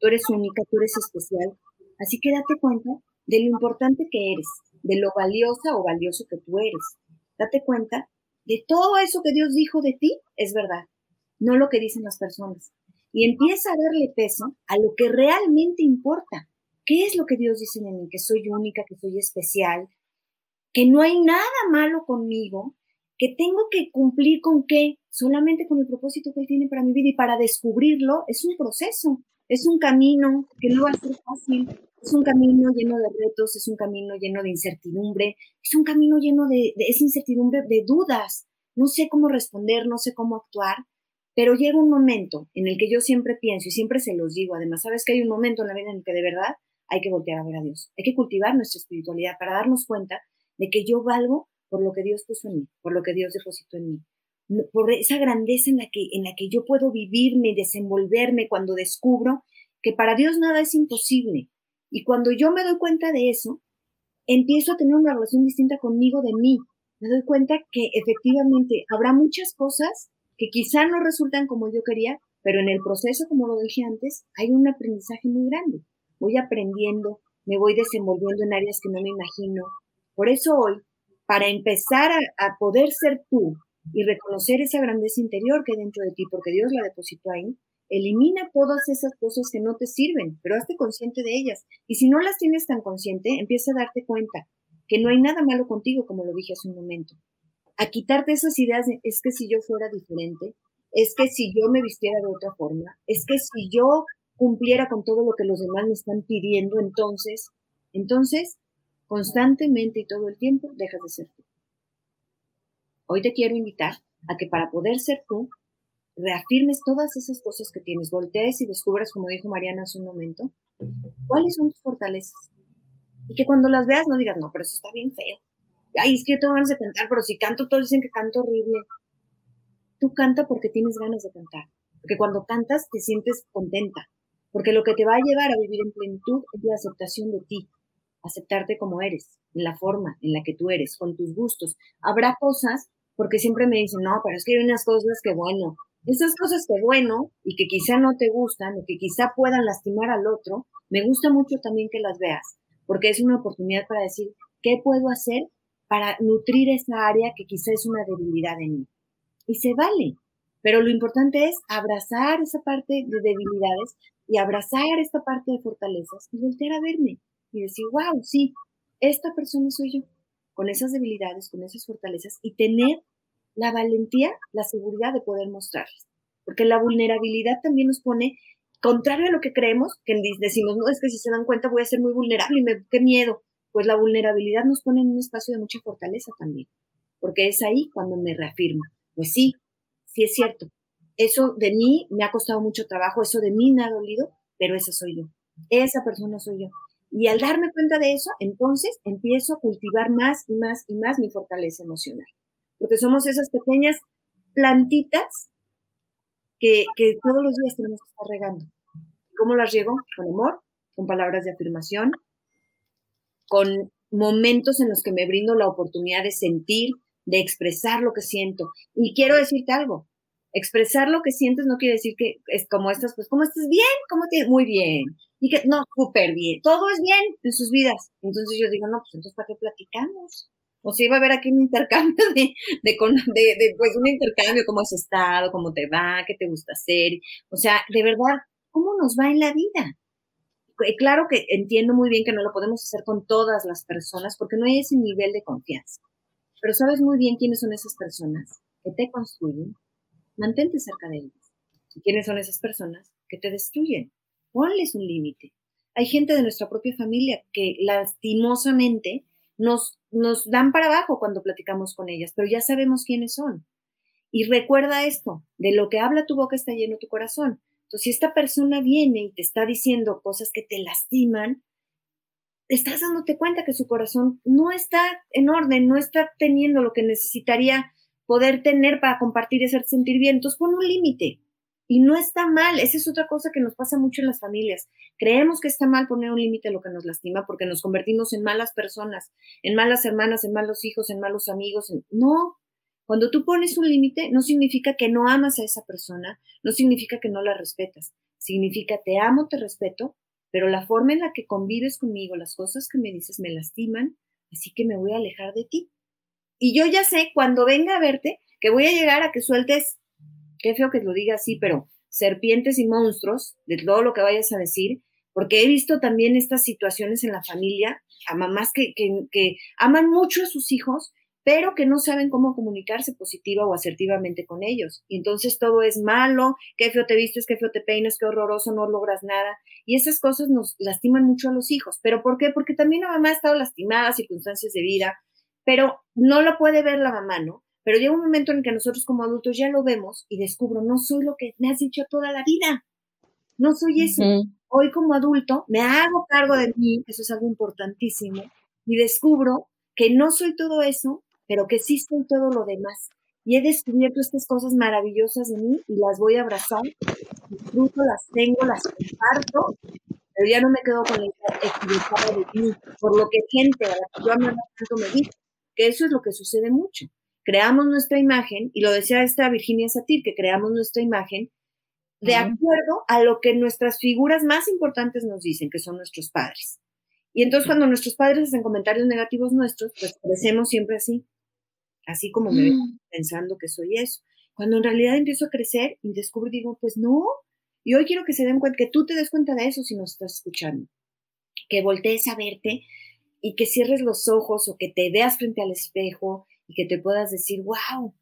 Tú eres única, tú eres especial. Así que date cuenta de lo importante que eres, de lo valiosa o valioso que tú eres. Date cuenta de todo eso que Dios dijo de ti es verdad, no lo que dicen las personas. Y empieza a darle peso a lo que realmente importa. ¿Qué es lo que Dios dice de mí? Que soy única, que soy especial, que no hay nada malo conmigo, que tengo que cumplir con qué, solamente con el propósito que Él tiene para mi vida y para descubrirlo es un proceso, es un camino que no va a ser fácil, es un camino lleno de retos, es un camino lleno de incertidumbre, es un camino lleno de, esa incertidumbre, de dudas. No sé cómo responder, no sé cómo actuar, pero llega un momento en el que yo siempre pienso y siempre se los digo, además, sabes que hay un momento en la vida en el que de verdad hay que voltear a ver a Dios, hay que cultivar nuestra espiritualidad para darnos cuenta de que yo valgo por lo que Dios puso en mí, por lo que Dios depositó en mí, por esa grandeza en la que, en la que yo puedo vivirme desenvolverme cuando descubro que para Dios nada es imposible. Y cuando yo me doy cuenta de eso, empiezo a tener una relación distinta conmigo de mí. Me doy cuenta que efectivamente habrá muchas cosas que quizá no resultan como yo quería, pero en el proceso, como lo dije antes, hay un aprendizaje muy grande. Voy aprendiendo, me voy desenvolviendo en áreas que no me imagino. Por eso hoy para empezar a, poder ser tú y reconocer esa grandeza interior que hay dentro de ti, porque Dios la depositó ahí, elimina todas esas cosas que no te sirven, pero hazte consciente de ellas. Y si no las tienes tan consciente, empieza a darte cuenta que no hay nada malo contigo, como lo dije hace un momento. A quitarte esas ideas de, es que si yo fuera diferente, es que si yo me vistiera de otra forma, es que si yo cumpliera con todo lo que los demás me están pidiendo, entonces, entonces constantemente y todo el tiempo dejas de ser tú. Hoy te quiero invitar a que para poder ser tú, reafirmes todas esas cosas que tienes, voltees y descubras, como dijo Mariana hace un momento, cuáles son tus fortalezas. Y que cuando las veas no digas, no, pero eso está bien feo. Ay, es que yo tengo ganas de cantar, pero si canto, todos dicen que canto horrible. Tú canta porque tienes ganas de cantar. Porque cuando cantas te sientes contenta. Porque lo que te va a llevar a vivir en plenitud es la aceptación de ti, aceptarte como eres, en la forma en la que tú eres, con tus gustos. Habrá cosas, porque siempre me dicen, no, pero es que hay unas cosas que bueno, esas cosas que bueno y que quizá no te gustan o que quizá puedan lastimar al otro, me gusta mucho también que las veas, porque es una oportunidad para decir, ¿qué puedo hacer para nutrir esa área que quizá es una debilidad en mí? Y se vale, pero lo importante es abrazar esa parte de debilidades y abrazar esta parte de fortalezas y voltear a verme y decir, wow, sí, esta persona soy yo, con esas debilidades, con esas fortalezas, y tener la valentía, la seguridad de poder mostrarlas. Porque la vulnerabilidad también nos pone, contrario a lo que creemos, que decimos, no, es que si se dan cuenta voy a ser muy vulnerable y me, qué miedo. Pues la vulnerabilidad nos pone en un espacio de mucha fortaleza también, porque es ahí cuando me reafirma. Pues sí, sí es cierto. Eso de mí me ha costado mucho trabajo, eso de mí me ha dolido, pero esa soy yo. Esa persona soy yo. Y al darme cuenta de eso, entonces empiezo a cultivar más y más y más mi fortaleza emocional. Porque somos esas pequeñas plantitas que, que todos los días tenemos que estar regando. ¿Cómo las riego? Con amor, con palabras de afirmación, con momentos en los que me brindo la oportunidad de sentir, de expresar lo que siento. Y quiero decirte algo, expresar lo que sientes no quiere decir que es como estas, pues, ¿cómo estás? Bien, ¿cómo te? Muy bien. Y que, no, súper bien. Todo es bien en sus vidas. Entonces yo digo, no, pues entonces, ¿para qué platicamos? O sea, iba a haber aquí un intercambio de, de, de, pues un intercambio, cómo has estado, cómo te va, qué te gusta hacer. O sea, de verdad, ¿cómo nos va en la vida? Eh, claro que entiendo muy bien que no lo podemos hacer con todas las personas porque no hay ese nivel de confianza. Pero sabes muy bien quiénes son esas personas que te construyen. Mantente cerca de ellas. ¿Y quiénes son esas personas que te destruyen? Ponles un límite. Hay gente de nuestra propia familia que lastimosamente nos, nos dan para abajo cuando platicamos con ellas, pero ya sabemos quiénes son. Y recuerda esto, de lo que habla tu boca está lleno tu corazón. Entonces, si esta persona viene y te está diciendo cosas que te lastiman, estás dándote cuenta que su corazón no está en orden, no está teniendo lo que necesitaría poder tener para compartir y hacerte sentir bien. Entonces, pon un límite. Y no está mal, esa es otra cosa que nos pasa mucho en las familias. Creemos que está mal poner un límite a lo que nos lastima porque nos convertimos en malas personas, en malas hermanas, en malos hijos, en malos amigos. No, cuando tú pones un límite no significa que no amas a esa persona, no significa que no la respetas, significa te amo, te respeto, pero la forma en la que convives conmigo, las cosas que me dices me lastiman, así que me voy a alejar de ti. Y yo ya sé, cuando venga a verte, que voy a llegar a que sueltes qué feo que lo diga así, pero serpientes y monstruos, de todo lo que vayas a decir, porque he visto también estas situaciones en la familia, a mamás que, aman mucho a sus hijos, pero que no saben cómo comunicarse positiva o asertivamente con ellos. Y entonces todo es malo, qué feo te vistes, qué feo te peinas, qué horroroso, no logras nada. Y esas cosas nos lastiman mucho a los hijos. ¿Pero por qué? Porque también la mamá ha estado lastimada, circunstancias de vida, pero no lo puede ver la mamá, ¿no? Pero llega un momento en que nosotros como adultos ya lo vemos y descubro, no soy lo que me has dicho toda la vida. No soy eso. Hoy como adulto me hago cargo de mí, eso es algo importantísimo, y descubro que no soy todo eso, pero que sí soy todo lo demás. Y he descubierto estas cosas maravillosas de mí y las voy a abrazar, disfruto, las tengo, las comparto, pero ya no me quedo con el equivocado de mí, por lo que gente a la que yo amo tanto me dice, que eso es lo que sucede mucho creamos nuestra imagen, y lo decía esta Virginia Satir, que creamos nuestra imagen de acuerdo a lo que nuestras figuras más importantes nos dicen, que son nuestros padres. Y entonces cuando nuestros padres hacen comentarios negativos nuestros, pues crecemos siempre así, así como me mm. pensando que soy eso. Cuando en realidad empiezo a crecer y descubro, digo, pues no, y hoy quiero que se den cuenta, que tú te des cuenta de eso si nos estás escuchando, que voltees a verte y que cierres los ojos o que te veas frente al espejo y que te puedas decir, wow,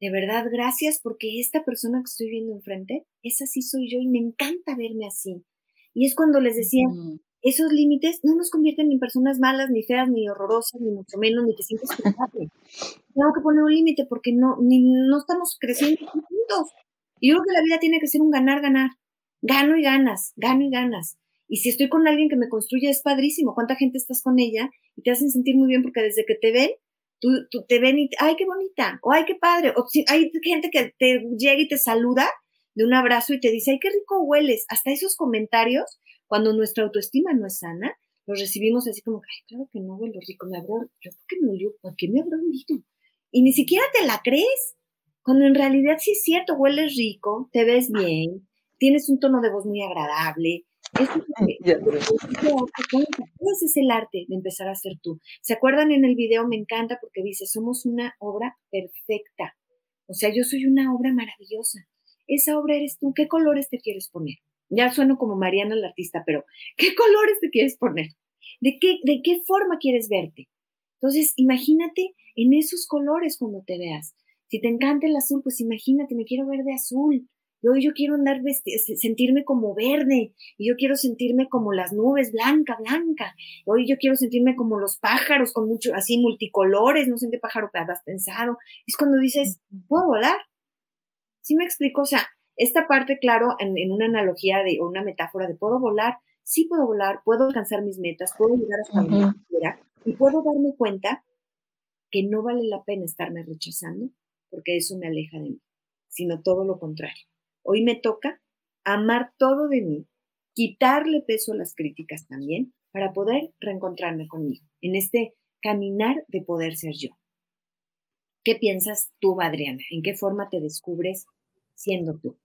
de verdad, gracias porque esta persona que estoy viendo enfrente, esa sí soy yo y me encanta verme así. Y es cuando les decía, esos límites no nos convierten en personas malas, ni feas, ni horrorosas, ni mucho menos, ni te sientes <laughs> culpable. Tengo que poner un límite porque no, ni, no estamos creciendo juntos. Y yo creo que la vida tiene que ser un ganar-ganar. Gano y ganas, gano y ganas. Y si estoy con alguien que me construye, es padrísimo. ¿Cuánta gente estás con ella? Y te hacen sentir muy bien porque desde que te ven, tú, tú te ven y, ay, qué bonita, o ay, qué padre, o si, hay gente que te llega y te saluda de un abrazo y te dice, ay, qué rico hueles. Hasta esos comentarios, cuando nuestra autoestima no es sana, los recibimos así como, ay, claro que no huelo rico, me habrá, yo qué me olió, ¿por qué me habrá olido? Y ni siquiera te la crees, cuando en realidad sí es cierto, hueles rico, te ves bien, tienes un tono de voz muy agradable, ese <laughs> es el arte de empezar a ser tú. ¿Se acuerdan en el video? Me encanta porque dice, somos una obra perfecta. O sea, yo soy una obra maravillosa. Esa obra eres tú. ¿Qué colores te quieres poner? Ya sueno como Mariana la artista, pero ¿qué <laughs> colores te quieres poner? ¿De qué, ¿De qué forma quieres verte? Entonces, imagínate en esos colores cuando te veas. Si te encanta el azul, pues imagínate, me quiero ver de azul. Hoy yo quiero andar sentirme como verde, y yo quiero sentirme como las nubes, blanca, blanca. Hoy yo quiero sentirme como los pájaros, con mucho, así multicolores, no sé en qué pájaro te has pensado. Es cuando dices, ¿puedo volar? ¿Sí me explico? O sea, esta parte, claro, en, una analogía de, o una metáfora de puedo volar, sí puedo volar, puedo alcanzar mis metas, puedo llegar hasta donde quiera, y puedo darme cuenta que no vale la pena estarme rechazando, porque eso me aleja de mí, sino todo lo contrario Hoy me toca amar todo de mí, quitarle peso a las críticas también, para poder reencontrarme conmigo en este caminar de poder ser yo. ¿Qué piensas tú, Adriana? ¿En qué forma te descubres siendo tú?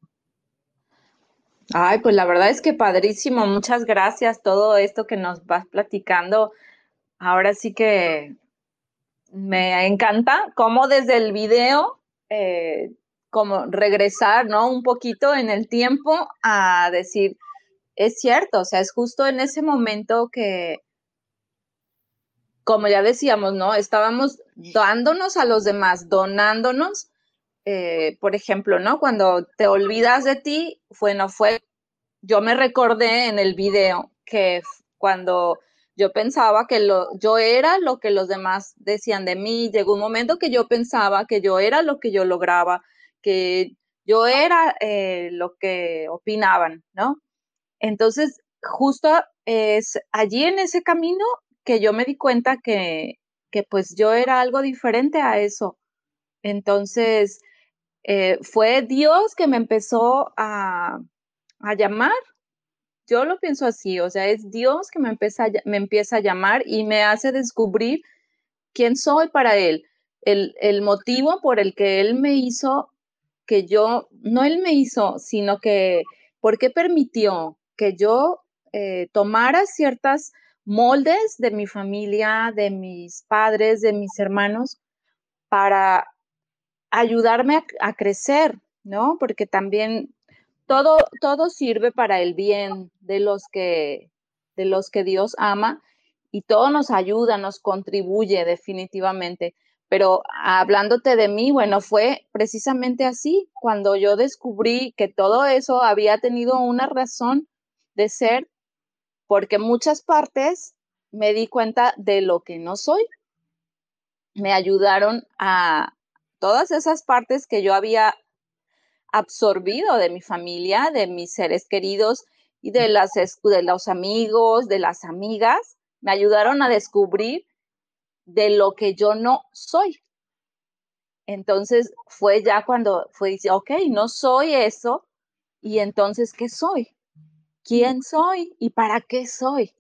Ay, pues la verdad es que padrísimo. Muchas gracias. Todo esto que nos vas platicando, ahora sí que me encanta cómo desde el video, eh, como regresar, ¿no? Un poquito en el tiempo a decir, es cierto, o sea, es justo en ese momento que, como ya decíamos, ¿no? Estábamos dándonos a los demás, donándonos. Eh, por ejemplo, ¿no? Cuando te olvidas de ti, bueno, fue, yo me recordé en el video que cuando yo pensaba que lo, yo era lo que los demás decían de mí, llegó un momento que yo pensaba que yo era lo que yo lograba, que yo era eh, lo que opinaban, ¿no? Entonces, justo es allí en ese camino que yo me di cuenta que, que pues yo era algo diferente a eso. Entonces, eh, fue Dios que me empezó a, a, llamar. Yo lo pienso así, o sea, es Dios que me empieza, me empieza a llamar y me hace descubrir quién soy para Él, el, el motivo por el que Él me hizo que yo, no Él me hizo, sino que, ¿por qué permitió que yo eh, tomara ciertas moldes de mi familia, de mis padres, de mis hermanos, para ayudarme a, crecer, ¿no? Porque también todo, todo sirve para el bien de los que, de los que Dios ama y todo nos ayuda, nos contribuye definitivamente. Pero hablándote de mí, bueno, fue precisamente así, cuando yo descubrí que todo eso había tenido una razón de ser porque muchas partes me di cuenta de lo que no soy. Me ayudaron a todas esas partes que yo había absorbido de mi familia, de mis seres queridos y de, las, de los amigos, de las amigas, me ayudaron a descubrir de lo que yo no soy. Entonces fue ya cuando fue, ok, no soy eso, y entonces, ¿qué soy? quién soy y para qué soy.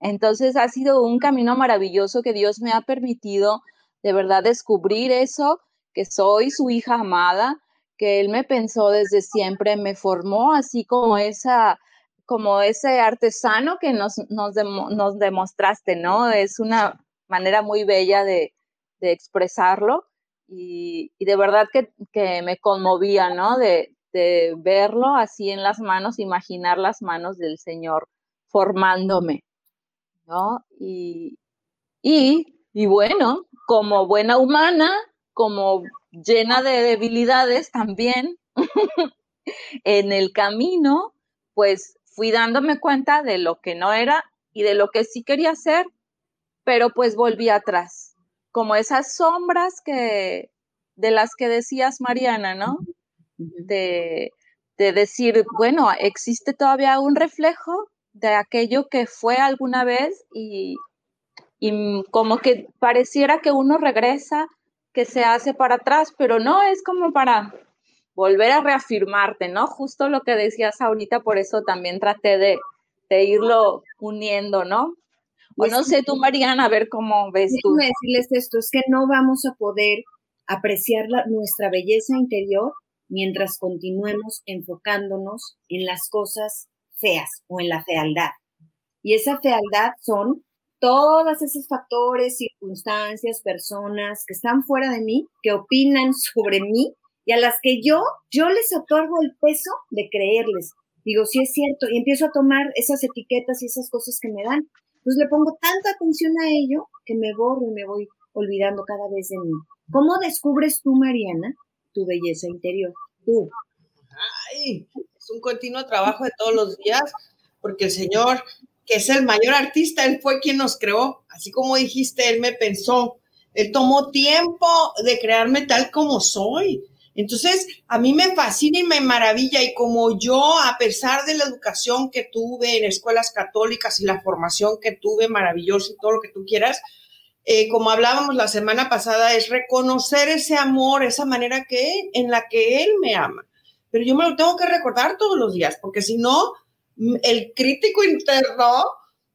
Entonces ha sido un camino maravilloso que Dios me ha permitido de verdad descubrir eso, que soy su hija amada, que Él me pensó desde siempre, me formó así como esa como ese artesano que nos, nos, demostraste, ¿no? Es una manera muy bella de, expresarlo y, de verdad que, que, me conmovía, ¿no? De, de verlo así en las manos, imaginar las manos del Señor formándome, ¿no? Y, y, bueno, como buena humana, como llena de debilidades también, <laughs> en el camino, pues fui dándome cuenta de lo que no era y de lo que sí quería hacer, pero pues volví atrás, como esas sombras que de las que decías Mariana, ¿no? de, decir, bueno, existe todavía un reflejo de aquello que fue alguna vez y, como que pareciera que uno regresa, que se hace para atrás, pero no es como para volver a reafirmarte, ¿no? Justo lo que decías ahorita, por eso también traté de, irlo uniendo, ¿no? O no sé tú, Mariana, a ver cómo ves tú. decirles esto, es que no vamos a poder apreciar nuestra belleza interior mientras continuemos enfocándonos en las cosas feas o en la fealdad. Y esa fealdad son todos esos factores, circunstancias, personas que están fuera de mí, que opinan sobre mí y a las que yo, yo les otorgo el peso de creerles. Digo, sí es cierto, y empiezo a tomar esas etiquetas y esas cosas que me dan. Entonces le pongo tanta atención a ello que me borro y me voy olvidando cada vez de mí. ¿Cómo descubres tú, Mariana, tu belleza interior. Tú. Ay, es un continuo trabajo de todos los días, porque el Señor, que es el mayor artista, Él fue quien nos creó. Así como dijiste, Él me pensó. Él tomó tiempo de crearme tal como soy. Entonces, a mí me fascina y me maravilla y como yo, a pesar de la educación que tuve en escuelas católicas y la formación que tuve maravillosa y todo lo que tú quieras, eh, como hablábamos la semana pasada, es reconocer ese amor, esa manera que en la que Él me ama. Pero yo me lo tengo que recordar todos los días, porque si no, el crítico interno,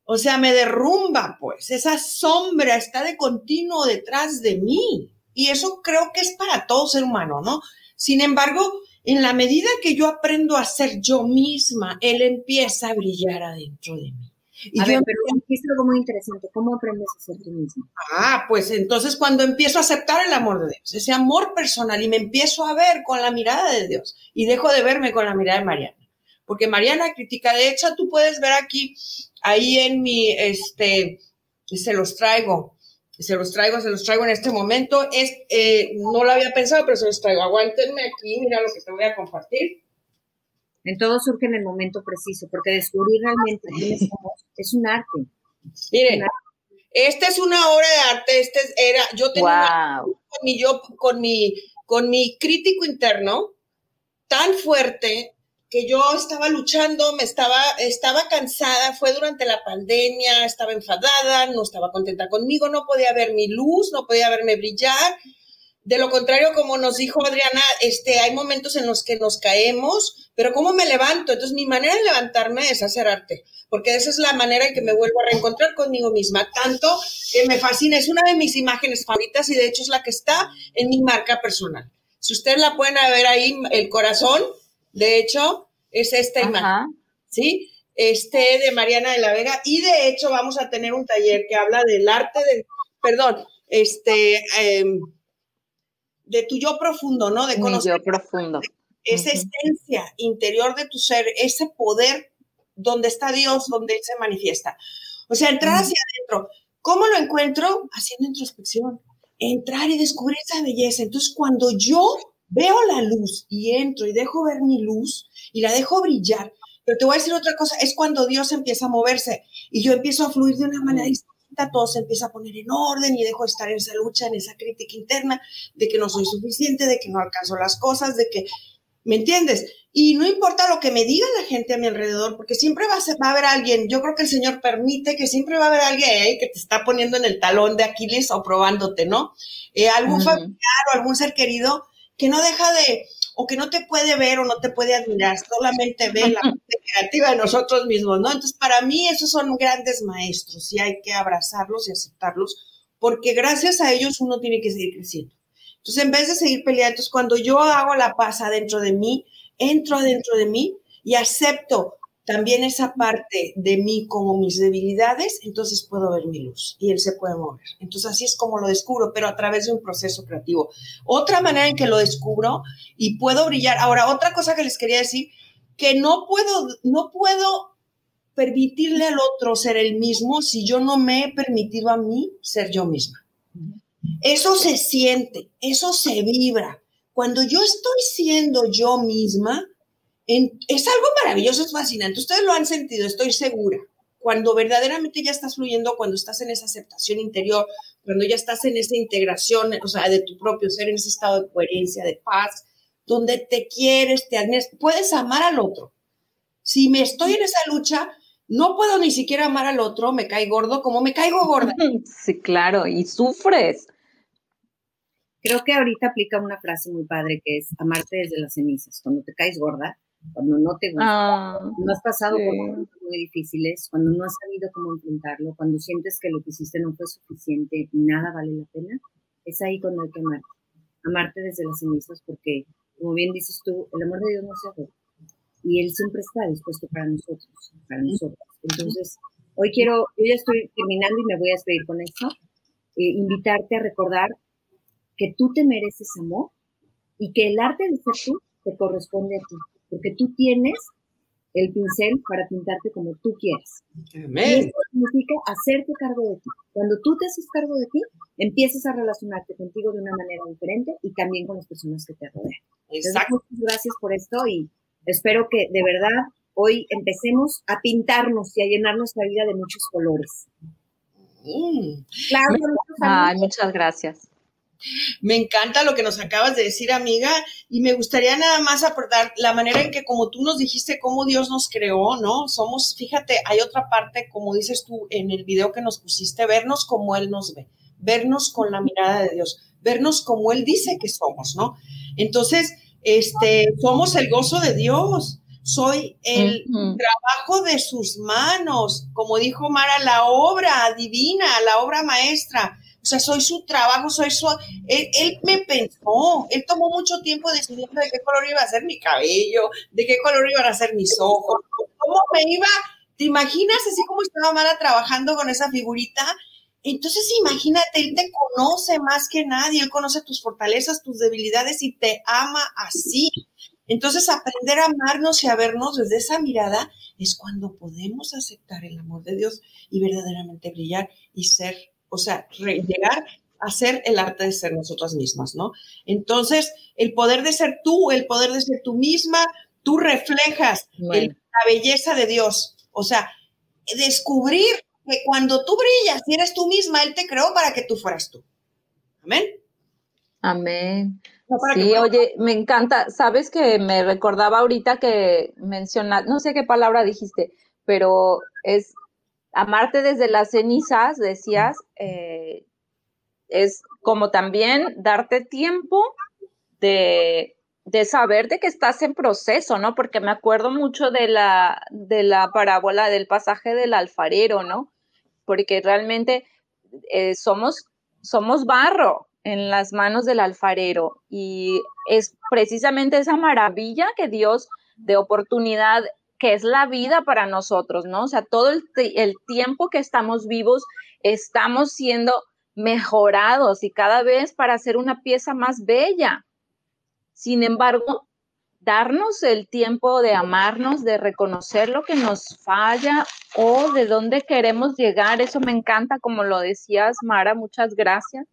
o sea, me derrumba, pues. Esa sombra está de continuo detrás de mí. Y eso creo que es para todo ser humano, ¿no? Sin embargo, en la medida que yo aprendo a ser yo misma, Él empieza a brillar adentro de mí. Y a ver, pero dijiste algo muy interesante, ¿cómo aprendes a ser tú mismo? Ah, pues entonces cuando empiezo a aceptar el amor de Dios, ese amor personal, y me empiezo a ver con la mirada de Dios, y dejo de verme con la mirada de Mariana. Porque Mariana critica, de hecho, tú puedes ver aquí, ahí en mi, este, se los traigo, se los traigo, se los traigo en este momento. Es, eh, no lo había pensado, pero se los traigo. Aguántenme aquí, mira lo que te voy a compartir. En todo surge en el momento preciso, porque descubrir realmente quiénes somos es un arte. Miren, esta es una obra de arte, este era, yo tengo wow. con mi, yo, con mi, con mi crítico interno tan fuerte que yo estaba luchando, me estaba, estaba cansada, fue durante la pandemia, estaba enfadada, no estaba contenta conmigo, no podía ver mi luz, no podía verme brillar. De lo contrario, como nos dijo Adriana, este, hay momentos en los que nos caemos, pero ¿cómo me levanto? Entonces, mi manera de levantarme es hacer arte, porque esa es la manera en que me vuelvo a reencontrar conmigo misma. Tanto que me fascina, es una de mis imágenes favoritas y de hecho es la que está en mi marca personal. Si ustedes la pueden ver ahí, el corazón, de hecho, es esta imagen, ¿sí? Este de Mariana de la Vega. Y de hecho, vamos a tener un taller que habla del arte de, perdón, este, eh, de tu yo profundo, ¿no? De conocer. yo profundo. Esa uh -huh. esencia interior de tu ser, ese poder donde está Dios, donde Él se manifiesta. O sea, entrar hacia adentro. ¿Cómo lo encuentro? Haciendo introspección. Entrar y descubrir esa belleza. Entonces, cuando yo veo la luz y entro y dejo ver mi luz y la dejo brillar, pero te voy a decir otra cosa, es cuando Dios empieza a moverse y yo empiezo a fluir de una manera distinta, todo se empieza a poner en orden y dejo de estar en esa lucha, en esa crítica interna de que no soy suficiente, de que no alcanzo las cosas, de que, ¿me entiendes? Y no importa lo que me diga la gente a mi alrededor, porque siempre va a, ser, va a haber alguien, yo creo que el Señor permite que siempre va a haber alguien ahí que te está poniendo en el talón de Aquiles o probándote, ¿no? Eh, algún uh -huh. familiar o algún ser querido que no deja de, o que no te puede ver o no te puede admirar, solamente ve la parte creativa de nosotros mismos, ¿no? Entonces, para mí esos son grandes maestros y hay que abrazarlos y aceptarlos, porque gracias a ellos uno tiene que seguir creciendo. Entonces, en vez de seguir peleando, entonces cuando yo hago la paz adentro de mí, entro adentro de mí y acepto también esa parte de mí como mis debilidades, entonces puedo ver mi luz y él se puede mover. Entonces así es como lo descubro, pero a través de un proceso creativo. Otra manera en que lo descubro y puedo brillar. Ahora, otra cosa que les quería decir, que no puedo, no puedo permitirle al otro ser el mismo si yo no me he permitido a mí ser yo misma. Eso se siente, eso se vibra. Cuando yo estoy siendo yo misma, en, es algo maravilloso, es fascinante. Ustedes lo han sentido, estoy segura. Cuando verdaderamente ya estás fluyendo, cuando estás en esa aceptación interior, cuando ya estás en esa integración, o sea, de tu propio ser, en ese estado de coherencia, de paz, donde te quieres, te admiras, puedes amar al otro. Si me estoy en esa lucha, no puedo ni siquiera amar al otro, me cae gordo como me caigo gorda. <laughs> Sí, claro, y sufres. Creo que ahorita aplica una frase muy padre que es amarte desde las cenizas. Cuando te caes gorda, cuando no te gusta, ah, no has pasado sí. por momentos muy difíciles, cuando no has sabido cómo enfrentarlo, cuando sientes que lo que hiciste no fue suficiente y nada vale la pena, es ahí cuando hay que amarte. Amarte desde las cenizas porque, como bien dices tú, el amor de Dios no se agota y Él siempre está dispuesto para nosotros, para nosotros. Entonces, hoy quiero, yo ya estoy terminando y me voy a despedir con esto, eh, invitarte a recordar que tú te mereces amor y que el arte de ser tú te corresponde a ti porque tú tienes el pincel para pintarte como tú quieres. Amén. Y eso significa hacerte cargo de ti. Cuando tú te haces cargo de ti, empiezas a relacionarte contigo de una manera diferente y también con las personas que te rodean. Exacto. Entonces, muchas gracias por esto y espero que de verdad hoy empecemos a pintarnos y a llenar nuestra vida de muchos colores. Mm. Claro, Ay, muchas gracias. Me encanta lo que nos acabas de decir, amiga, y me gustaría nada más aportar la manera en que como tú nos dijiste cómo Dios nos creó, ¿no? Somos, fíjate, hay otra parte, como dices tú en el video que nos pusiste, vernos como Él nos ve, vernos con la mirada de Dios, vernos como Él dice que somos, ¿no? Entonces, este, somos el gozo de Dios. Soy el uh -huh. trabajo de sus manos, como dijo Mara, la obra divina, la obra maestra o sea, soy su trabajo, soy su... Él, me pensó, él tomó mucho tiempo decidiendo de qué color iba a ser mi cabello, de qué color iban a ser mis ojos, cómo me iba ¿Te imaginas así como estaba Mara trabajando con esa figurita? Entonces imagínate, él te conoce más que nadie, él conoce tus fortalezas, tus debilidades y te ama así. Entonces aprender a amarnos y a vernos desde esa mirada es cuando podemos aceptar el amor de Dios y verdaderamente brillar y ser, o sea, llegar a ser el arte de ser nosotras mismas, ¿no? Entonces, el poder de ser tú, el poder de ser tú misma, tú reflejas la belleza de Dios. O sea, descubrir que cuando tú brillas y eres tú misma, Él te creó para que tú fueras tú. Amén. Amén. sí, oye, me encanta. Sabes que me recordaba ahorita que mencionas, no sé qué palabra dijiste, pero es amarte desde las cenizas, decías, eh, es como también darte tiempo de de saber de que estás en proceso, ¿no? Porque me acuerdo mucho de la, de la parábola del pasaje del alfarero, ¿no? Porque realmente eh, somos, somos barro en las manos del alfarero y es precisamente esa maravilla que Dios de oportunidad que es la vida para nosotros, ¿no? O sea, todo el, el tiempo que estamos vivos estamos siendo mejorados y cada vez para hacer una pieza más bella. Sin embargo, darnos el tiempo de amarnos, de reconocer lo que nos falla o de dónde queremos llegar, eso me encanta, como lo decías, Mara, muchas gracias,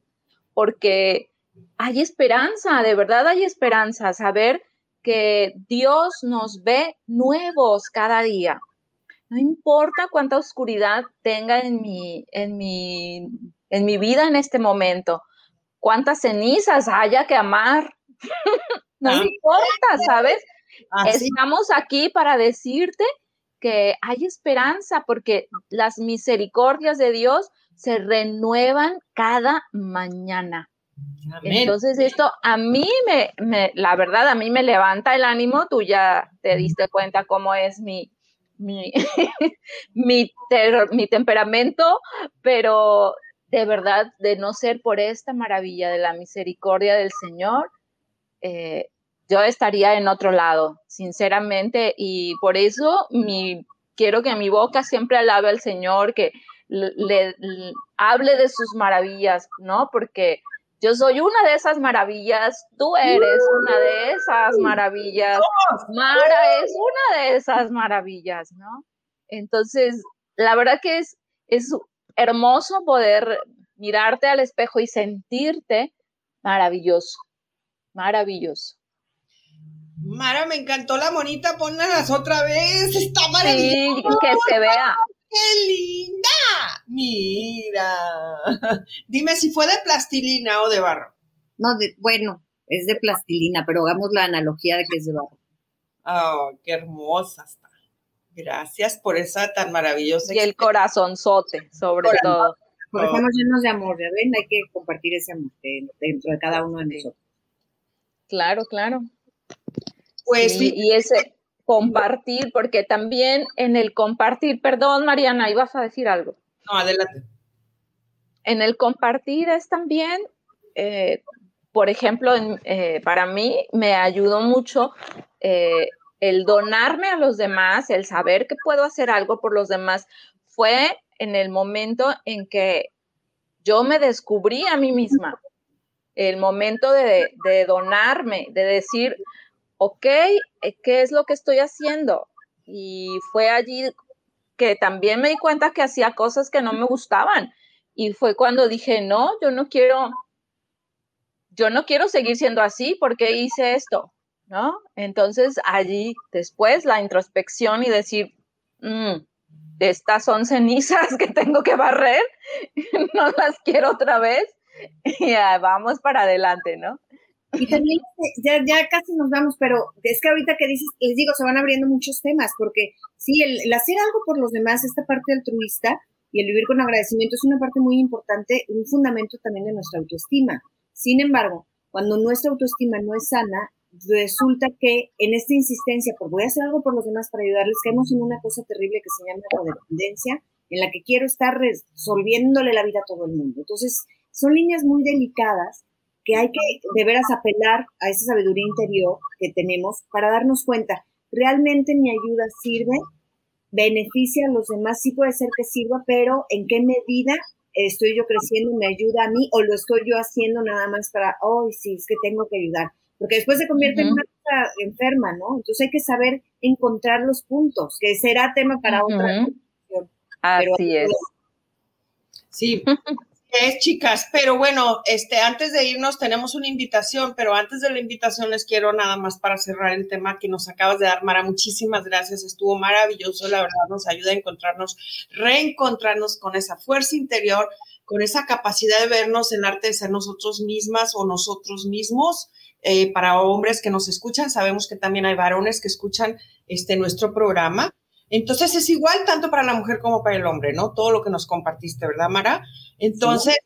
porque hay esperanza, de verdad hay esperanza, saber que Dios nos ve nuevos cada día. No importa cuánta oscuridad tenga en mi, en mi, en mi vida en este momento, cuántas cenizas haya que amar, <laughs> no ah. importa, ¿sabes? Estamos aquí para decirte que hay esperanza porque las misericordias de Dios se renuevan cada mañana. Entonces esto a mí me, la verdad, a mí me levanta el ánimo, tú ya te diste cuenta cómo es mi, mi, <laughs> mi, mi temperamento, pero de verdad, de no ser por esta maravilla de la misericordia del Señor, eh, yo estaría en otro lado, sinceramente, y por eso mi, quiero que mi boca siempre alabe al Señor, que le, hable de sus maravillas, ¿no? Porque yo soy una de esas maravillas, tú eres una de esas maravillas, Mara es una de esas maravillas, ¿no? Entonces, la verdad que es, es hermoso poder mirarte al espejo y sentirte maravilloso maravilloso. Mara, me encantó la monita, ponlas otra vez, está maravilloso. Sí, que se vea. ¡Qué linda! Mira. <laughs> Dime si fue de plastilina o de barro. No, bueno, es de plastilina, pero hagamos la analogía de que es de barro. Oh, qué hermosa está. Gracias por esa tan maravillosa. Y el corazonzote, sobre todo. Porque estamos llenos de amor, ¿ya ven? Hay que compartir ese amor dentro de cada uno de nosotros. Claro, claro. Pues sí, y ese compartir, porque también en el compartir, perdón Mariana, ibas a decir algo. No, adelante. En el compartir es también, eh, por ejemplo, eh, para mí me ayudó mucho eh, el donarme a los demás, el saber que puedo hacer algo por los demás, fue en el momento en que yo me descubrí a mí misma el momento de, donarme, de decir, ok, eh, ¿qué es lo que estoy haciendo? Y fue allí que también me di cuenta que hacía cosas que no me gustaban. Y fue cuando dije, no, yo no quiero, yo no quiero seguir siendo así porque hice esto, ¿no? Entonces allí después la introspección y decir, mm, estas son cenizas <laughs> que tengo que barrer, <laughs> no las quiero otra vez ya, vamos para adelante, ¿no? Y también, ya, ya casi nos vamos, pero es que ahorita que dices, les digo, se van abriendo muchos temas, porque sí, el, hacer algo por los demás, esta parte altruista y el vivir con agradecimiento es una parte muy importante, un fundamento también de nuestra autoestima. Sin embargo, cuando nuestra autoestima no es sana, resulta que en esta insistencia por voy a hacer algo por los demás para ayudarles, caemos en una cosa terrible que se llama codependencia, en la que quiero estar resolviéndole la vida a todo el mundo. Entonces, son líneas muy delicadas que hay que de veras apelar a esa sabiduría interior que tenemos para darnos cuenta, ¿realmente mi ayuda sirve beneficia a los demás, sí puede ser que sirva, pero en qué medida estoy yo creciendo, me ayuda a mí o lo estoy yo haciendo nada más para, oh, sí, es que tengo que ayudar. Porque después se convierte en una cosa enferma, ¿no? Entonces hay que saber encontrar los puntos, que será tema para otra. Así es. Sí, <laughs> es, chicas, pero bueno, este, antes de irnos tenemos una invitación, pero antes de la invitación les quiero nada más para cerrar el tema que nos acabas de dar, Mara. Muchísimas gracias, estuvo maravilloso, la verdad nos ayuda a encontrarnos, reencontrarnos con esa fuerza interior, con esa capacidad de vernos en arte de ser nosotros mismas o nosotros mismos. Eh, para hombres que nos escuchan, sabemos que también hay varones que escuchan este nuestro programa. Entonces es igual tanto para la mujer como para el hombre, ¿no? Todo lo que nos compartiste, ¿verdad, Mara? Entonces,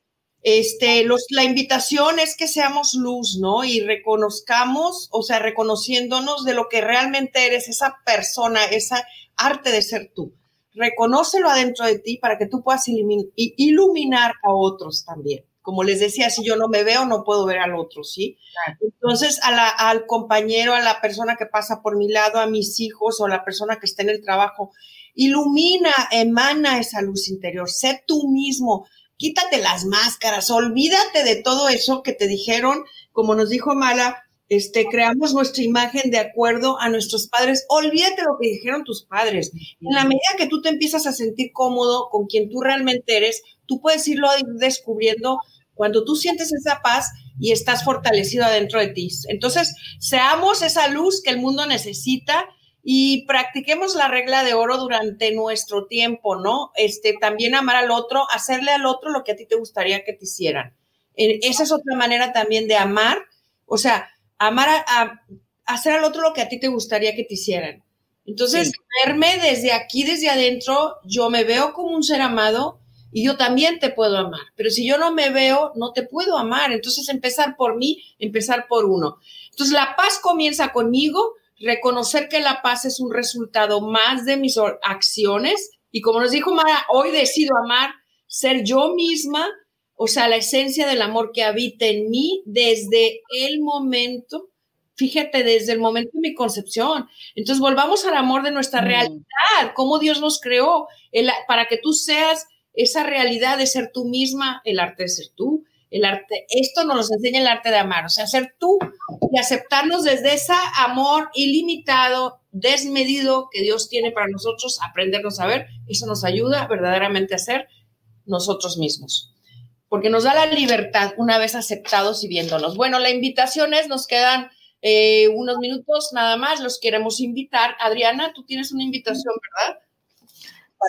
este, los, la invitación es que seamos luz, ¿no? Y reconozcamos, o sea, reconociéndonos de lo que realmente eres, esa persona, esa arte de ser tú. Reconócelo adentro de ti para que tú puedas iluminar a otros también. Como les decía, si yo no me veo, no puedo ver al otro, ¿sí? Entonces, al compañero, a la persona que pasa por mi lado, a mis hijos o a la persona que está en el trabajo, ilumina, emana esa luz interior, sé tú mismo, quítate las máscaras, olvídate de todo eso que te dijeron, como nos dijo Mala, este, creamos nuestra imagen de acuerdo a nuestros padres. Olvídate lo que dijeron tus padres. En la medida que tú te empiezas a sentir cómodo con quien tú realmente eres, tú puedes irlo descubriendo cuando tú sientes esa paz y estás fortalecido adentro de ti. Entonces, seamos esa luz que el mundo necesita y practiquemos la regla de oro durante nuestro tiempo, ¿no? Este, también amar al otro, hacerle al otro lo que a ti te gustaría que te hicieran. Eh, esa es otra manera también de amar, o sea, amar a, hacer al otro lo que a ti te gustaría que te hicieran. Entonces, verme desde aquí, desde adentro, yo me veo como un ser amado y yo también te puedo amar. Pero si yo no me veo, no te puedo amar. Entonces, empezar por mí, empezar por uno. Entonces, la paz comienza conmigo, reconocer que la paz es un resultado más de mis acciones. Y como nos dijo Mara, hoy decido amar, ser yo misma, o sea, la esencia del amor que habita en mí desde el momento, fíjate, desde el momento de mi concepción. Entonces, volvamos al amor de nuestra mm. realidad, cómo Dios nos creó, para que tú seas esa realidad de ser tú misma, el arte de ser tú, el arte, esto nos enseña el arte de amar, o sea, ser tú y aceptarnos desde ese amor ilimitado, desmedido que Dios tiene para nosotros, aprendernos a ver, eso nos ayuda verdaderamente a ser nosotros mismos, porque nos da la libertad una vez aceptados y viéndonos. Bueno, la invitación es, nos quedan eh, unos minutos nada más, los queremos invitar. Adriana, tú tienes una invitación, ¿verdad?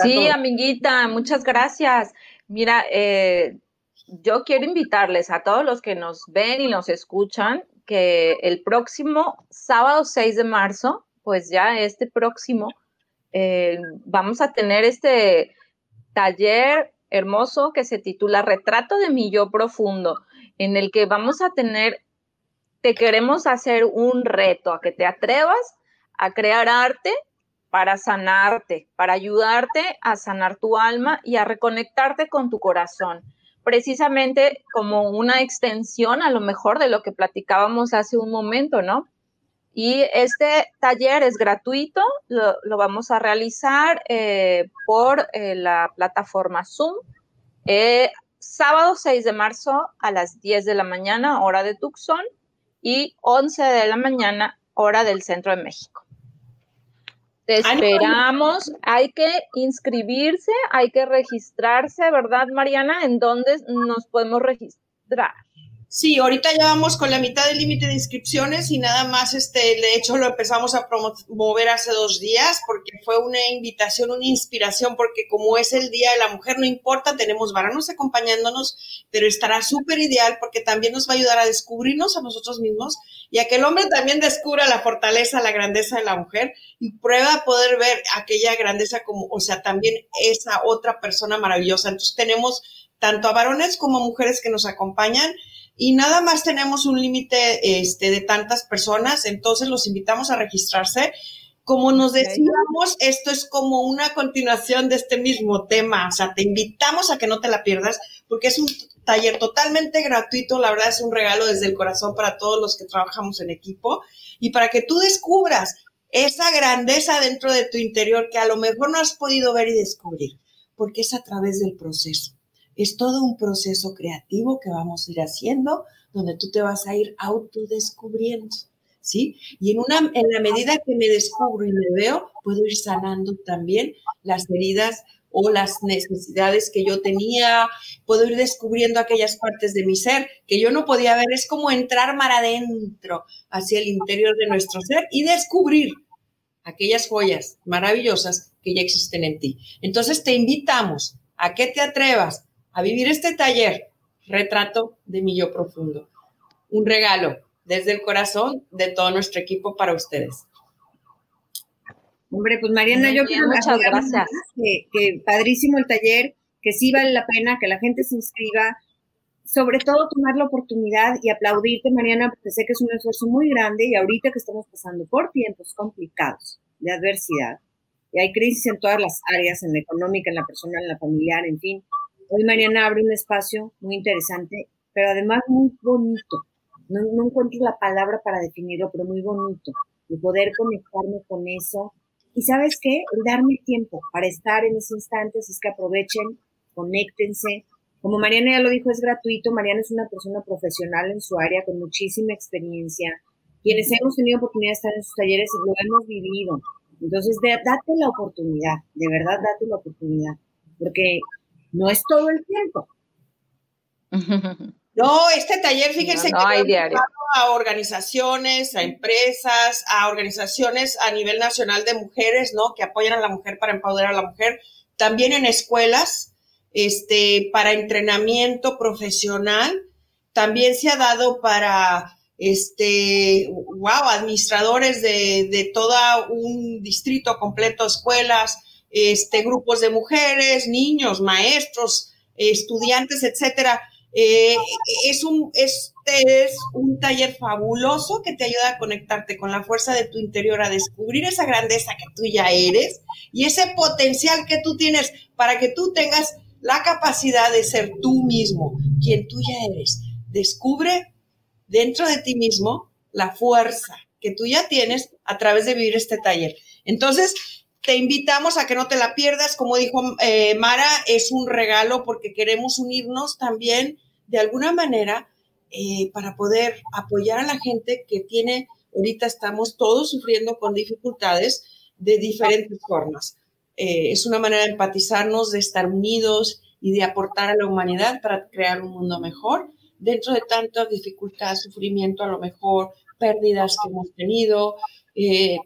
Sí, amiguita, muchas gracias. Mira, eh, yo quiero invitarles a todos los que nos ven y nos escuchan que el próximo sábado 6 de marzo, pues ya este próximo, eh, vamos a tener este taller hermoso que se titula Retrato de mi yo profundo, en el que vamos a tener, te queremos hacer un reto a que te atrevas a crear arte para sanarte, para ayudarte a sanar tu alma y a reconectarte con tu corazón precisamente como una extensión a lo mejor de lo que platicábamos hace un momento, ¿no? Y este taller es gratuito, lo, vamos a realizar eh, por eh, la plataforma Zoom, eh, sábado 6 de marzo a las 10 de la mañana, hora de Tucson, y 11 de la mañana, hora del centro de México. Te esperamos, hay que inscribirse, hay que registrarse, ¿verdad, Mariana? ¿En dónde nos podemos registrar? Sí, ahorita ya vamos con la mitad del límite de inscripciones y nada más, este, de hecho lo empezamos a promover hace dos días porque fue una invitación, una inspiración, porque como es el Día de la Mujer, no importa, tenemos varones acompañándonos, pero estará súper ideal porque también nos va a ayudar a descubrirnos a nosotros mismos y a que el hombre también descubra la fortaleza, la grandeza de la mujer y prueba a poder ver aquella grandeza como, o sea, también esa otra persona maravillosa. Entonces tenemos tanto a varones como a mujeres que nos acompañan y nada más tenemos un límite este, de tantas personas, entonces los invitamos a registrarse. Como nos decíamos, esto es como una continuación de este mismo tema, o sea, te invitamos a que no te la pierdas porque es un taller totalmente gratuito, la verdad es un regalo desde el corazón para todos los que trabajamos en equipo y para que tú descubras esa grandeza dentro de tu interior que a lo mejor no has podido ver y descubrir, porque es a través del proceso. Es todo un proceso creativo que vamos a ir haciendo, donde tú te vas a ir autodescubriendo, ¿sí? Y en, una, en la medida que me descubro y me veo, puedo ir sanando también las heridas o las necesidades que yo tenía, puedo ir descubriendo aquellas partes de mi ser que yo no podía ver. Es como entrar mar adentro, hacia el interior de nuestro ser y descubrir aquellas joyas maravillosas que ya existen en ti. Entonces te invitamos a que te atrevas a vivir este taller, retrato de mi yo profundo. Un regalo desde el corazón de todo nuestro equipo para ustedes. Hombre, pues Mariana, yo quiero muchas gracias. Que, que, padrísimo el taller, que sí vale la pena que la gente se inscriba, sobre todo tomar la oportunidad y aplaudirte, Mariana, porque sé que es un esfuerzo muy grande y ahorita que estamos pasando por tiempos complicados de adversidad, y hay crisis en todas las áreas, en la económica, en la personal, en la familiar, en fin. Hoy Mariana abre un espacio muy interesante, pero además muy bonito. No, no encuentro la palabra para definirlo, pero muy bonito. Y poder conectarme con eso. Y sabes qué? El darme tiempo para estar en ese instante, es que aprovechen, conéctense, como Mariana ya lo dijo, es gratuito. Mariana es una persona profesional en su área con muchísima experiencia. Quienes hemos tenido oportunidad de estar en sus talleres lo hemos vivido. Entonces, date la oportunidad, de verdad, date la oportunidad, porque no es todo el tiempo. <laughs> No, este taller, fíjense que a organizaciones, a empresas, a organizaciones a nivel nacional de mujeres, ¿no? Que apoyan a la mujer para empoderar a la mujer, también en escuelas, este, para entrenamiento profesional. También se ha dado para, este, wow, administradores de, de todo un distrito completo, escuelas, este, grupos de mujeres, niños, maestros, estudiantes, etcétera. Eh, es un, este es un taller fabuloso que te ayuda a conectarte con la fuerza de tu interior, a descubrir esa grandeza que tú ya eres y ese potencial que tú tienes para que tú tengas la capacidad de ser tú mismo, quien tú ya eres. Descubre dentro de ti mismo la fuerza que tú ya tienes a través de vivir este taller. Entonces, te invitamos a que no te la pierdas. Como dijo eh, Mara, es un regalo porque queremos unirnos también de alguna manera eh, para poder apoyar a la gente que tiene, ahorita estamos todos sufriendo con dificultades de diferentes formas. Eh, es una manera de empatizarnos, de estar unidos y de aportar a la humanidad para crear un mundo mejor dentro de tanta dificultad, sufrimiento, a lo mejor pérdidas que hemos tenido,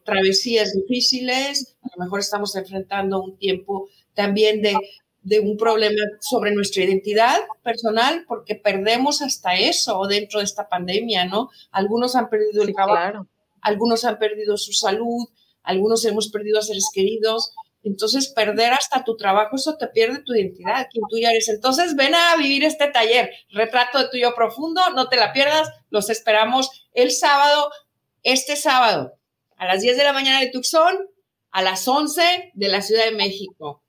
travesías difíciles, a lo mejor estamos enfrentando un tiempo también de, de, un problema sobre nuestra identidad personal, porque perdemos hasta eso dentro de esta pandemia, ¿no? Algunos han perdido el trabajo, algunos han perdido su salud, algunos hemos perdido a seres queridos, entonces, perder hasta tu trabajo, eso te pierde tu identidad, quien tú ya eres. Entonces, ven a vivir este taller, retrato de tuyo profundo, no te la pierdas, los esperamos el sábado, este sábado, a las 10 de la mañana de Tucson, a las 11 de la Ciudad de México.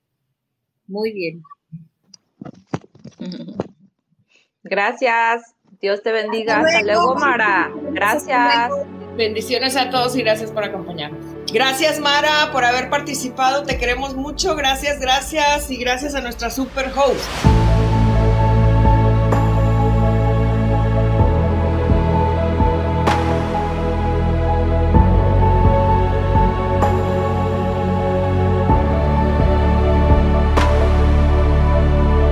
Muy bien. <laughs> Gracias. Dios te bendiga. Hasta luego, Mara. Gracias. Bendiciones a todos y gracias por acompañarnos. Gracias Mara por haber participado, te queremos mucho, gracias, gracias y gracias a nuestra super host.